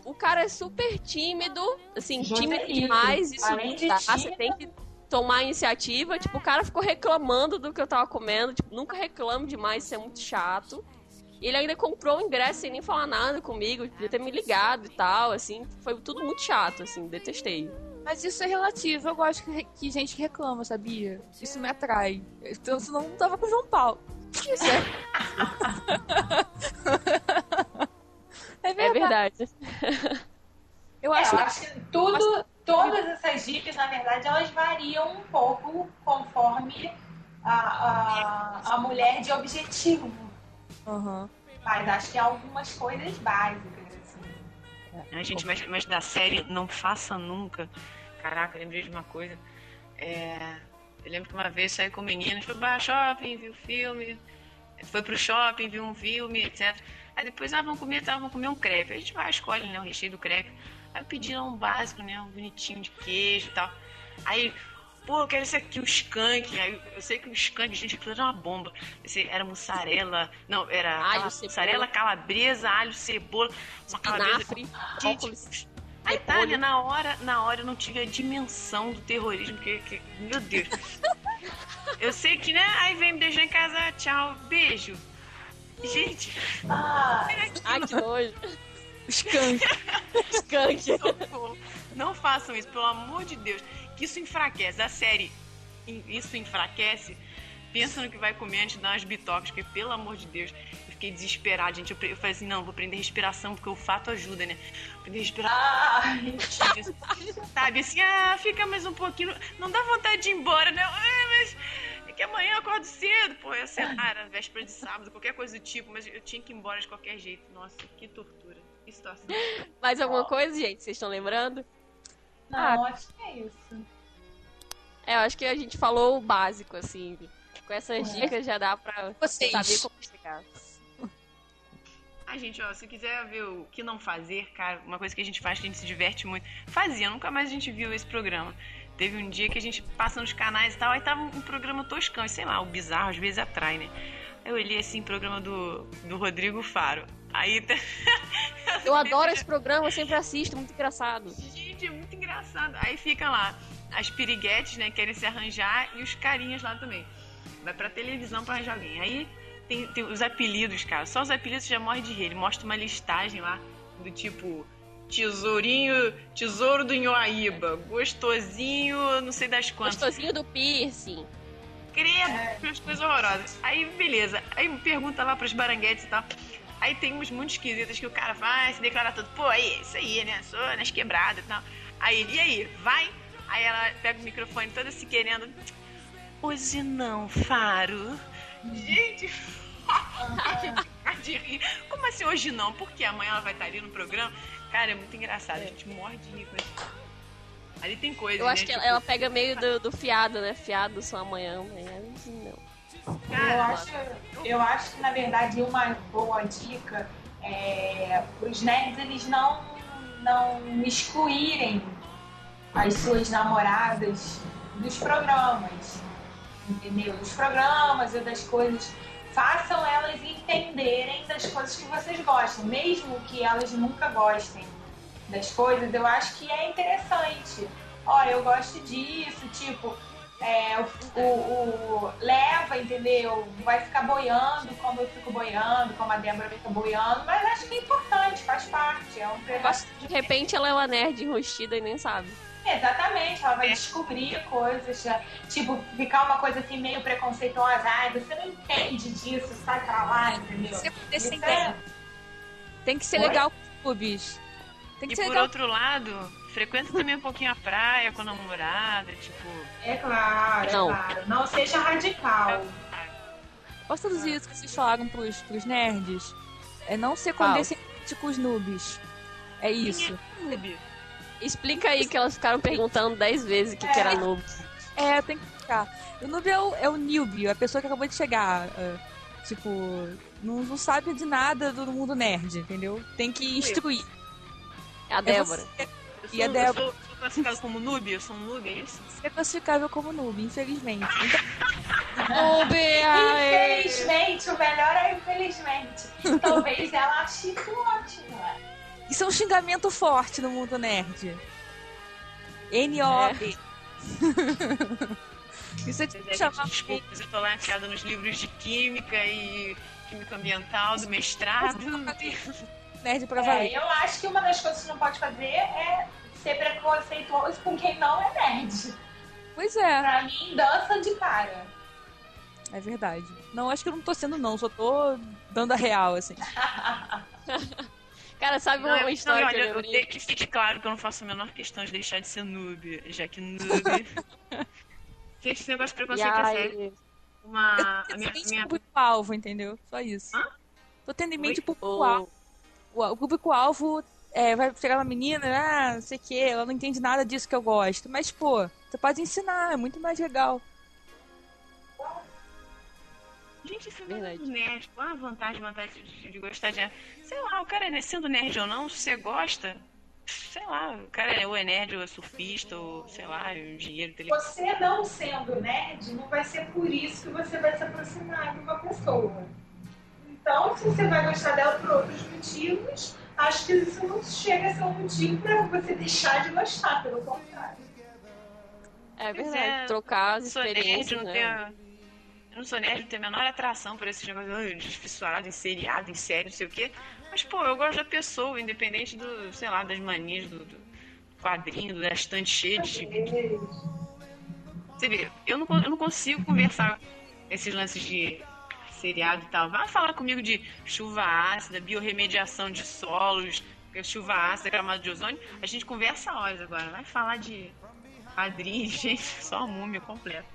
O cara é super tímido, assim, tímido é demais, isso Além de você tímido- tem que tomar a iniciativa. Tipo, o cara ficou reclamando do que eu tava comendo, tipo, nunca reclamo demais, isso é muito chato. E ele ainda comprou o ingresso sem nem falar nada comigo, podia ter me ligado e tal, assim, foi tudo muito chato, assim, detestei. Mas isso é relativo. Eu gosto que, que gente reclama, sabia? Isso me atrai. Então, senão eu não tava com o João Paulo. Isso é. é É verdade. verdade. Eu É, acho eu acho que tudo, todas essas dicas, na verdade, elas variam um pouco conforme a, a, a mulher de objetivo. Aham. Mas acho que há algumas coisas básicas, assim. A gente, mas, mas da série Não Faça Nunca. Caraca, lembrei de uma coisa. É, eu lembro que uma vez saí com meninas, foi para shopping, viu filme, foi pro shopping, viu um filme, etc. Aí depois, ah, vamos comer, tá, vamos comer um crepe. A gente vai, escolhe, né, o recheio do crepe. Aí eu pedi lá um básico, né, um bonitinho de queijo e tal. Aí, pô, eu quero esse aqui, o skunk. Aí eu sei que o skunk, gente, aquilo era uma bomba. Esse era mussarela, não, era Alho, cala- mussarela, calabresa, alho, cebola, uma calabresa Gente, repolho. né? Na hora, na hora eu não tive a dimensão do terrorismo, que, que- meu Deus. Eu sei que, né? Aí vem me deixar em casa, tchau, beijo. Gente, Ah, Ai, que nojo. Skunk. Skunk. socorro. não façam isso, pelo amor de Deus. Que isso enfraquece. A série, isso enfraquece. Pensa no que vai comer antes de dar umas bitocas, porque pelo amor de Deus, eu fiquei desesperada, gente. Eu, eu falei assim, não, vou prender respiração, porque o fato ajuda, né? Prender respiração. ah. Sabe assim, ah, fica mais um pouquinho. Não dá vontade de ir embora, né? Ah, mas é que amanhã eu acordo cedo. Pô, sei lá, era véspera de sábado, qualquer coisa do tipo, mas eu tinha que ir embora de qualquer jeito. Nossa, que tortura. Que situação. Mais alguma coisa, gente? Vocês estão lembrando? Não, acho que é isso. É, eu acho que a gente falou o básico, assim. Com essas É. dicas já dá pra Vocês. saber como chegar. Ai, gente, ó, se quiser ver o que não fazer, cara, uma coisa que a gente faz que a gente se diverte muito. Fazia, nunca mais a gente viu esse programa. Teve um dia que a gente passa nos canais e tal, aí tava um programa toscão, e sei lá, o bizarro às vezes atrai, né? Aí eu olhei assim, programa do, do Rodrigo Faro. Aí Eu adoro esse programa, eu sempre assisto, muito engraçado. Gente, é muito engraçado. Aí fica lá, as piriguetes, né, querem se arranjar e os carinhas lá também. Vai pra televisão pra arranjar alguém. Aí tem, tem os apelidos, cara. Só os apelidos já morre de rir. Ele mostra uma listagem lá do tipo tesourinho, tesouro do Inhoaíba, gostosinho, não sei das quantas. Gostosinho do piercing. Credo, umas coisas horrorosas. Aí, beleza. Aí pergunta lá pros baranguetes e tal. Aí tem uns muito esquisitas que o cara vai se declara tudo. Pô, aí, isso aí, né? Sou nas quebradas e tal. Aí e aí, vai? Aí ela pega o microfone toda se querendo. Hoje não, Faro. Gente, de rir. Como assim hoje não? Porque amanhã ela vai estar ali no programa. Cara, é muito engraçado. A gente morre de rir com isso. Ali tem coisa. Eu acho né? que ela, Tipo, ela pega meio do, do fiado, né? Fiado só amanhã. Né? Não. Eu cara, acho, eu acho que, na verdade, uma boa dica é os nerds eles não, não excluírem as suas namoradas dos programas, entendeu? Dos programas e das coisas. Façam elas entenderem das coisas que vocês gostam, mesmo que elas nunca gostem das coisas. Eu acho que é interessante. Olha, eu gosto disso, tipo, é, o, o- o- leva, entendeu? Vai ficar boiando como eu fico boiando, como a Débora fica boiando, mas acho que é importante, faz parte. É um. De repente ela é uma nerd enrustida e nem sabe. Exatamente, ela vai É. descobrir coisas, já, tipo, ficar uma coisa assim meio preconceituosa. Ai, você não entende disso, sai pra lá, entendeu? Ser Isso é- Tem que ser Oi? legal com os clubes. Tem que E ser por legal. outro lado, frequenta também um pouquinho a praia com a namorada, tipo. É claro, Não. é claro. Não seja radical. Posso traduzir isso que vocês falaram pros, pros nerds? É não ser Fala. condescendente com os noobs. É isso. Clube. Explica aí que elas ficaram perguntando 10 vezes o que, que era noob. É, tem que ficar. O noob é o, é o newbie, a pessoa que acabou de chegar. é, tipo, não, não sabe de nada do mundo nerd, entendeu? Tem que instruir. É a É Débora. você, E a Débora? eu sou, sou classificado como noob? Eu sou um noob, é isso? você é classificável como noob, infelizmente. Então, Noob! Infelizmente, o melhor é infelizmente. Talvez ela ache isso ótimo. né? Isso é um xingamento forte no mundo nerd. N-O-B. Isso é tipo é, chamar desculpas, eu tô lá enfiada nos livros de química e química ambiental do mestrado. nerd pra É, valer. eu acho que uma das coisas que não pode fazer é ser preconceituoso com quem não é nerd. Pois é, Pra mim, dança de cara. é verdade. Não, acho que eu não tô sendo não, só tô dando a real, assim. Cara, sabe Não, uma eu, história não, que olha, eu eu lembrei? tenho que fique claro que eu não faço a menor questão de deixar de ser noob, já que noob. Gente, esse negócio preconceito é sério. Uma. Eu A tô minha, tendo em mente minha, o público-alvo, entendeu? Só isso. Hã? Tô tendo em mente o o, público-alvo. O o público-alvo é, vai chegar uma menina, ah, não sei o que, ela não entende nada disso que eu gosto. Mas, pô, você pode ensinar, é muito mais legal. Gente, isso é Verdade. verdade. nerd. Qual a vantagem, vantagem de, de gostar de. Sei lá, o cara é sendo nerd ou não, se você gosta, sei lá, o cara é, ou é nerd ou é surfista, ou sei lá, é um engenheiro. Você não sendo nerd, não vai ser por isso que você vai se aproximar de uma pessoa. Então, se você vai gostar dela por outros motivos, acho que isso não chega a ser um motivo pra você deixar de gostar, pelo contrário. É verdade, é, trocar as nerd, experiências, não né? tenho. Eu não sou nerd, tenho a menor atração por esse negócio "Ai, de fissurado em seriado, em série, não sei o quê. Mas, pô, eu gosto da pessoa, independente do, sei lá, das manias, do, do quadrinho, da estante cheia de. Você vê, eu não, eu não consigo conversar esses lances de seriado e tal. Vai falar comigo de chuva ácida, biorremediação de solos, chuva ácida, gramado de ozônio. A gente conversa horas agora. Vai falar de quadrinhos, gente, só a múmia completa.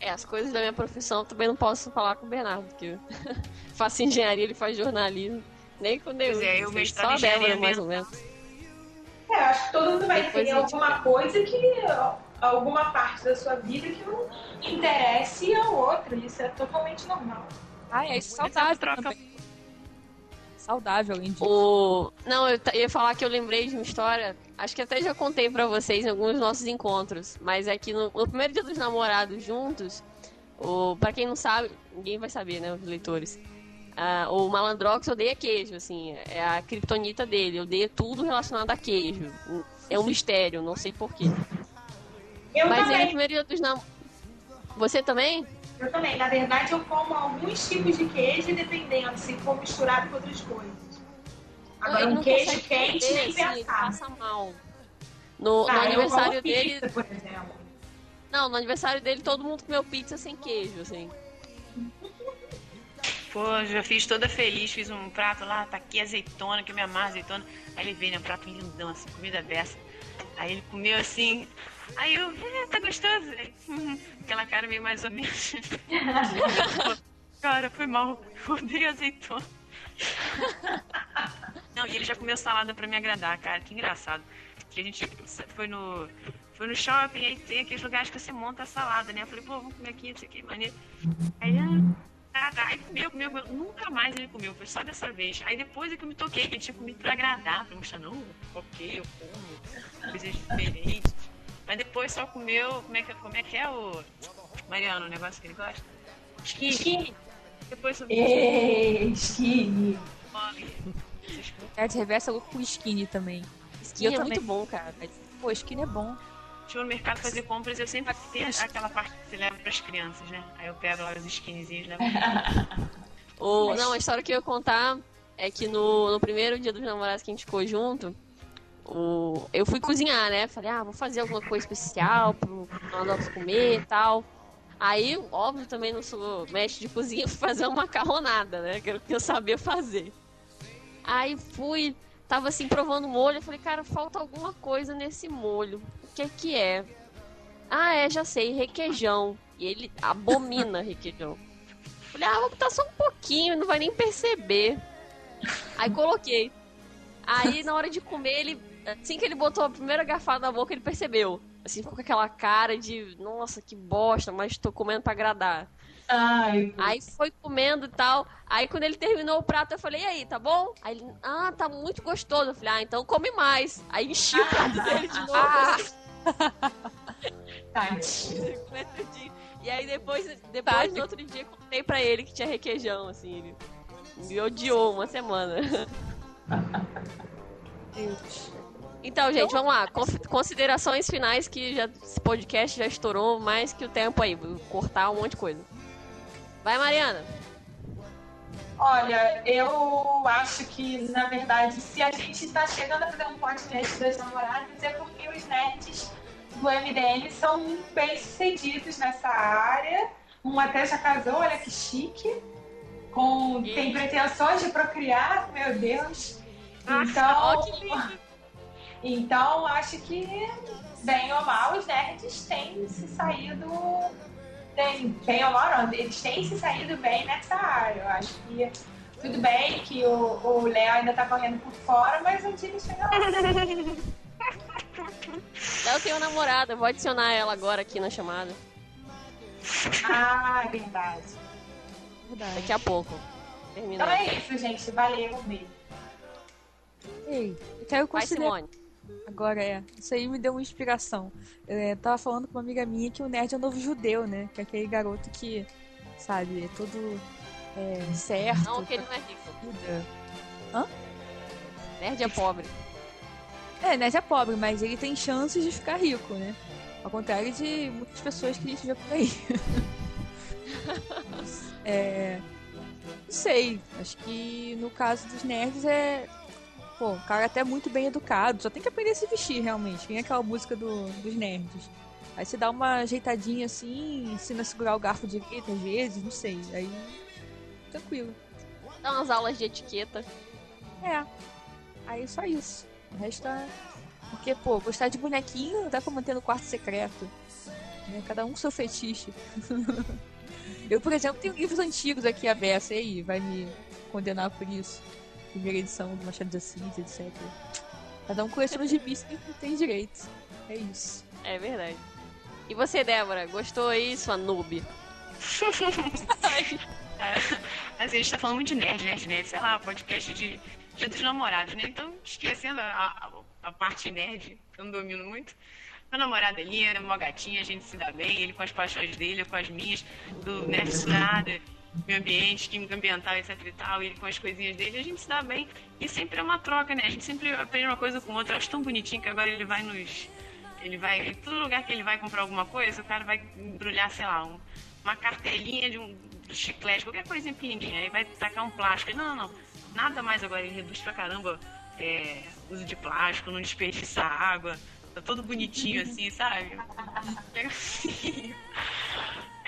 É, as coisas da minha profissão eu também não posso falar com o Bernardo, porque eu faço engenharia, ele faz jornalismo. Nem com Deus. Pois é, eu Só mestrado a Débora, mais ou menos. É, acho que todo mundo vai Depois ter gente alguma coisa que. alguma parte da sua vida que não interesse a outra. Isso é totalmente normal. Ah, é isso Essa saudável troca- também. Saudável, disso. O... Não, eu ia falar que eu lembrei de uma história. Acho que até já contei pra vocês em alguns dos nossos encontros. Mas é que no, no primeiro dia dos namorados juntos, o... pra quem não sabe, ninguém vai saber, né? Os leitores. Ah, o Malandrox odeia queijo, assim. É a criptonita dele. Odeia tudo relacionado a queijo. É um mistério, não sei porquê. Eu Mas ele, no também. primeiro dia dos namorados. Você também? Eu também. Na verdade, eu como alguns tipos de queijo dependendo se for misturado com outras coisas. Agora, ele um queijo quente nem passa mal. No, no Ah, eu aniversário como dele. pizza, por exemplo. Não, no aniversário dele todo mundo comeu pizza sem queijo, assim. Pô, já fiz toda feliz, fiz um prato lá, tá aqui azeitona, que eu me amarro azeitona. Aí ele veio, né, um prato lindão, assim, comida dessa. Aí ele comeu assim, aí eu, "É, tá gostoso? Ele, "Uhum." Aquela cara meio mais ou menos. cara, foi mal, eu odeio azeitona. Não, e ele já comeu salada pra me agradar, cara, que engraçado. Que a gente foi no, foi no shopping, aí tem aqueles lugares que você monta a salada, né? Eu falei, pô, vamos comer aqui, isso aqui, maneiro. Aí, ah, tá, aí comeu, comeu, comeu. Nunca mais ele comeu, foi só dessa vez. Aí depois é que eu me toquei, que ele tinha comido pra agradar, pra mostrar, não, ok, eu como, coisas diferentes. Mas depois só comeu, como é que, como é, que é o. Mariano, o negócio que ele gosta? Skinny. Skinny. Depois só Ei, skinny. Vocês Nerd Reverso é louco com skinny também. Skinny Eu é também. muito bom, cara. Pô, skinny é bom. Eu no mercado fazer compras, eu sempre tenho aquela parte que você leva pras crianças, né? Aí eu pego lá os skinnyzinhos, levo. O, não, a história que eu ia contar é que no, no primeiro dia dos namorados que a gente ficou junto, o, eu fui cozinhar, né? Falei, ah, vou fazer alguma coisa especial pro Malandrox comer e tal. Aí, óbvio, também não sou mestre de cozinha, fui fazer uma macarronada, né? Que era o que eu sabia fazer. Aí fui, tava assim, provando o molho, eu falei, cara, falta alguma coisa nesse molho. O que é que é? Ah, é, já sei, requeijão. E ele abomina requeijão. Falei, ah, vou botar só um pouquinho, não vai nem perceber. Aí coloquei. Aí na hora de comer, ele. Assim que ele botou a primeira garfada na boca, ele percebeu. Assim, ficou com aquela cara de, nossa, que bosta, mas tô comendo pra agradar. Ai, Aí foi comendo e tal. Aí quando ele terminou o prato, eu falei, e aí, tá bom? Aí ele, ah, tá muito gostoso. Eu falei, ah, então come mais. Aí enchi o prato dele de novo. Ah! E aí depois, depois no outro dia, contei pra ele que tinha requeijão, assim. Ele me odiou uma semana. Então, gente, vamos lá. Conf- Considerações finais que já, esse podcast já estourou mais que o tempo aí. Vou cortar um monte de coisa. Vai, Mariana. Olha, eu acho que, na verdade, se a gente está chegando a fazer um podcast das namoradas, é porque os nerds do MDM são bem sucedidos nessa área. Um até já casou, olha que chique. Com, tem pretensões de procriar, meu Deus. Então, lindo. então acho que, bem ou mal, os nerds têm se saído. Tem, bem ou mal, não, eles têm se saído bem nessa área. Eu acho que tudo bem que o o Léo ainda tá correndo por fora, mas um dia ele chega lá. Eu tenho uma namorada, vou adicionar ela agora aqui na chamada. Ah, verdade. Verdade. Daqui a pouco. Terminou. Então é isso, gente. Valeu, um beijo. Ei, eu quero Vai. Simone. Agora é. Isso aí me deu uma inspiração. Eu é, tava falando com uma amiga minha que o nerd é o novo judeu, né? Que é aquele garoto que, sabe, é todo é, certo. Não, que ele não é rico. vida. Nerd é pobre. É, nerd é pobre, mas ele tem chances de ficar rico, né? Ao contrário de muitas pessoas que a gente vê por aí. é. Não sei. Acho que no caso dos nerds é. Pô, o cara é até muito bem educado, só tem que aprender a se vestir realmente. Tem aquela música do, dos nerds. Aí você dá uma ajeitadinha assim, ensina a segurar o garfo direito às vezes, não sei. Aí. Tranquilo. Dá umas aulas de etiqueta. É. Aí só isso. O resto é. Porque, pô, gostar de bonequinho dá pra manter no quarto secreto. Né? Cada um seu fetiche. Eu, por exemplo, tenho livros antigos aqui abertos. E aí, vai me condenar por isso? Primeira edição do Machado de Assis, etc. Cada um suas gibis que tem direito. É isso. É verdade. E você, Débora, gostou aí, sua noob? A gente tá falando muito de nerd, nerd, nerd, sei lá, podcast de dia dos namorados, né? Então, esquecendo a, a, a parte nerd, que eu não domino muito. Meu namorado é lindo, é uma gatinha, a gente se dá bem, ele com as paixões dele, eu com as minhas, do nerd nada, meio ambiente, química ambiental, etc e tal, ele com as coisinhas dele, a gente se dá bem. E sempre é uma troca, né? A gente sempre aprende uma coisa com outra. Eu acho tão bonitinho que agora ele vai nos. Ele vai. Em todo lugar que ele vai comprar alguma coisa, o cara vai embrulhar, sei lá, um, uma cartelinha de um chiclete, qualquer coisinha pequenininha. Aí vai tacar um plástico. Não, não, não. Nada mais agora. Ele reduz pra caramba é, uso de plástico, não desperdiça água. Tá todo bonitinho assim, sabe? Legalzinho.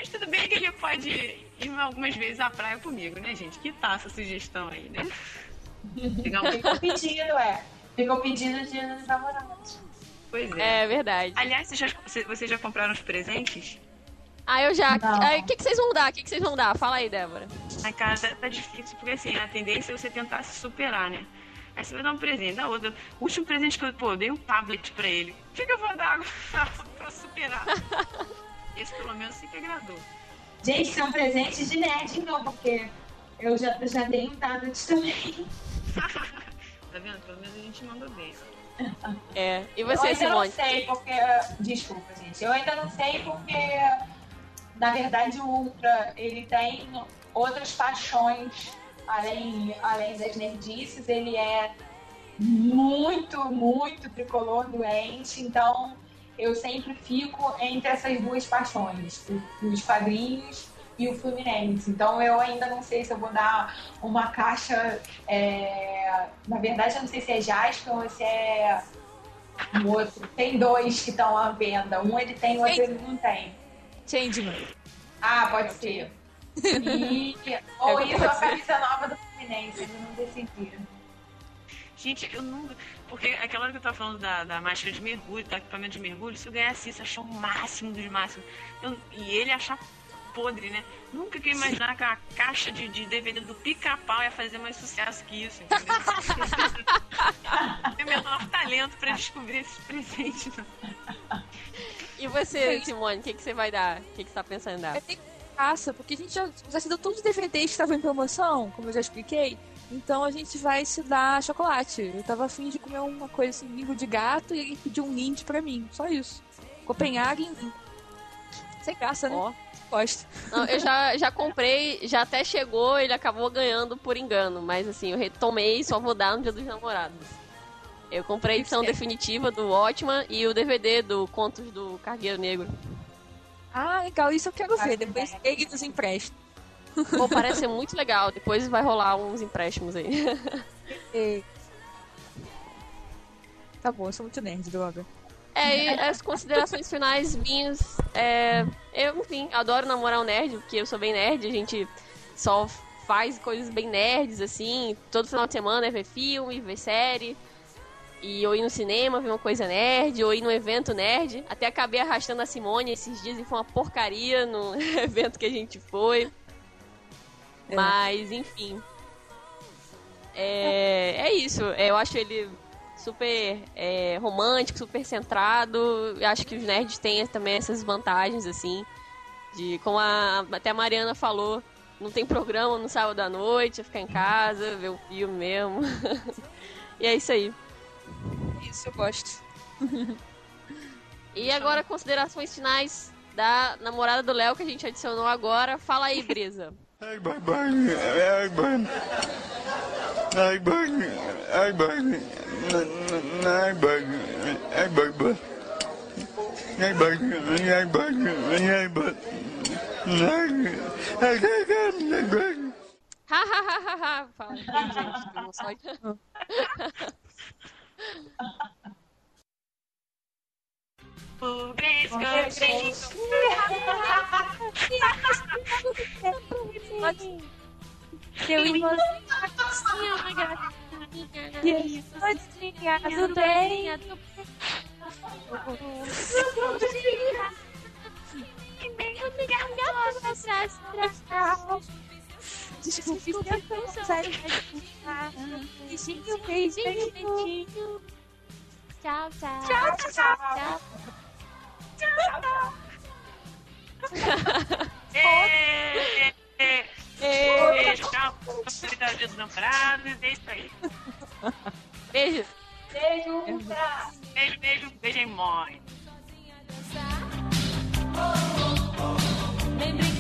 Mas tudo bem que ele pode ir algumas vezes à praia comigo, né, gente? Que tá essa sugestão aí, né? Pegar um... Ficou pedindo, é. Ficou pedindo de dos namorados. Pois é. É verdade. Aliás, vocês já, vocês já compraram os presentes? Ah, eu já. O que, que vocês vão dar? O que, que vocês vão dar? Fala aí, Débora. Ai, cara, tá, tá difícil, porque assim, a tendência é você tentar se superar, né? Aí você vai dar um presente, dá outro. O último presente que eu, pô, eu dei um tablet pra ele. O que, que eu vou dar pra superar? Esse pelo menos se que agradou. Gente, são presentes de nerd, então, porque eu já, já dei um tablet também. Tá vendo? Pelo menos a gente mandou bem. É. E eu você, ainda Simone? não sei porque. Desculpa, gente. Eu ainda não sei porque, na verdade, o Ultra ele tem outras paixões além, além das nerdices. Ele é muito, muito tricolor doente. Então, eu sempre fico entre essas duas paixões: os quadrinhos e o Fluminense. Então, eu ainda não sei se eu vou dar uma caixa. é, Na verdade, eu não sei se é Jasper ou se é um outro. Tem dois que estão à venda. Um ele tem, o outro ele não tem. Changeman. Ah, pode ser. E, ou É, isso, pode a camisa nova do Fluminense. Eles não decidiram. Gente, eu nunca. Porque aquela hora que eu tava falando da, da máscara de mergulho, do equipamento de mergulho, se eu ganhasse isso, achar o máximo dos máximos. Eu- e ele achar podre, né? Nunca que eu ia imaginar que a caixa de, de DVD do pica-pau ia fazer mais sucesso que isso, entendeu? é o menor talento pra descobrir esses presentes. E você, Simone? O que, que você vai dar? O que, que você tá pensando em dar? Eu tenho caça, porque a gente já, já se deu todos os DVDs que estavam em promoção, como eu já expliquei. Então a gente vai se dar chocolate. Eu tava afim de comer uma coisa assim, língua de gato, e ele pediu um Lindt pra mim. Só isso. Copenhague e. Sem graça, né? Ó. Gosto. Não, eu já, já comprei, já até chegou, ele acabou ganhando por engano. Mas assim, eu retomei e só vou dar no dia dos namorados. Eu comprei a edição definitiva do Watchman e o DVD do Contos do Cargueiro Negro. Ah, legal. Isso eu quero ver. Depois ele nos empresta. Pô, parece ser muito legal. Depois vai rolar uns empréstimos aí. Tá bom, eu sou muito nerd, droga. É, e as considerações finais minhas. É, eu, enfim, adoro namorar um nerd, porque eu sou bem nerd, a gente só faz coisas bem nerds, assim. Todo final de semana é ver filme, ver série. E ou ir no cinema, ver uma coisa nerd, ou ir num evento nerd. Até acabei arrastando a Simone esses dias e foi uma porcaria no evento que a gente foi. É. Mas, enfim. É, é isso. Eu acho ele super é, romântico, super centrado. Eu acho que os nerds têm também essas vantagens, assim. De, como a, até a Mariana falou, não tem programa no sábado à noite, é ficar em casa, ver o filme mesmo. e é isso aí. Isso eu gosto. E agora, considerações finais da namorada do Léo que a gente adicionou agora. Fala aí, Brisa. Ai, bye, bye. Ai, bye. Ai, bye. Ai, bye. Ai, bye. Ai, bye, bye. Ai, bye. Ai, bye. Ai, bye. Ai, ai, ai, ai, ai. Ha, ha, ha, ha, ha. Fala aí, gente. Eu vou só- O Grace, Grace, Eu bem. desculpe, sério. Beijinho, beijinho. Tchau, tchau. Tchau, tchau. Ê, é, beijo, é, tchau, felicidade isso aí. Beijo. Beijo, Beijo, beijo, beijo e morre. Oh.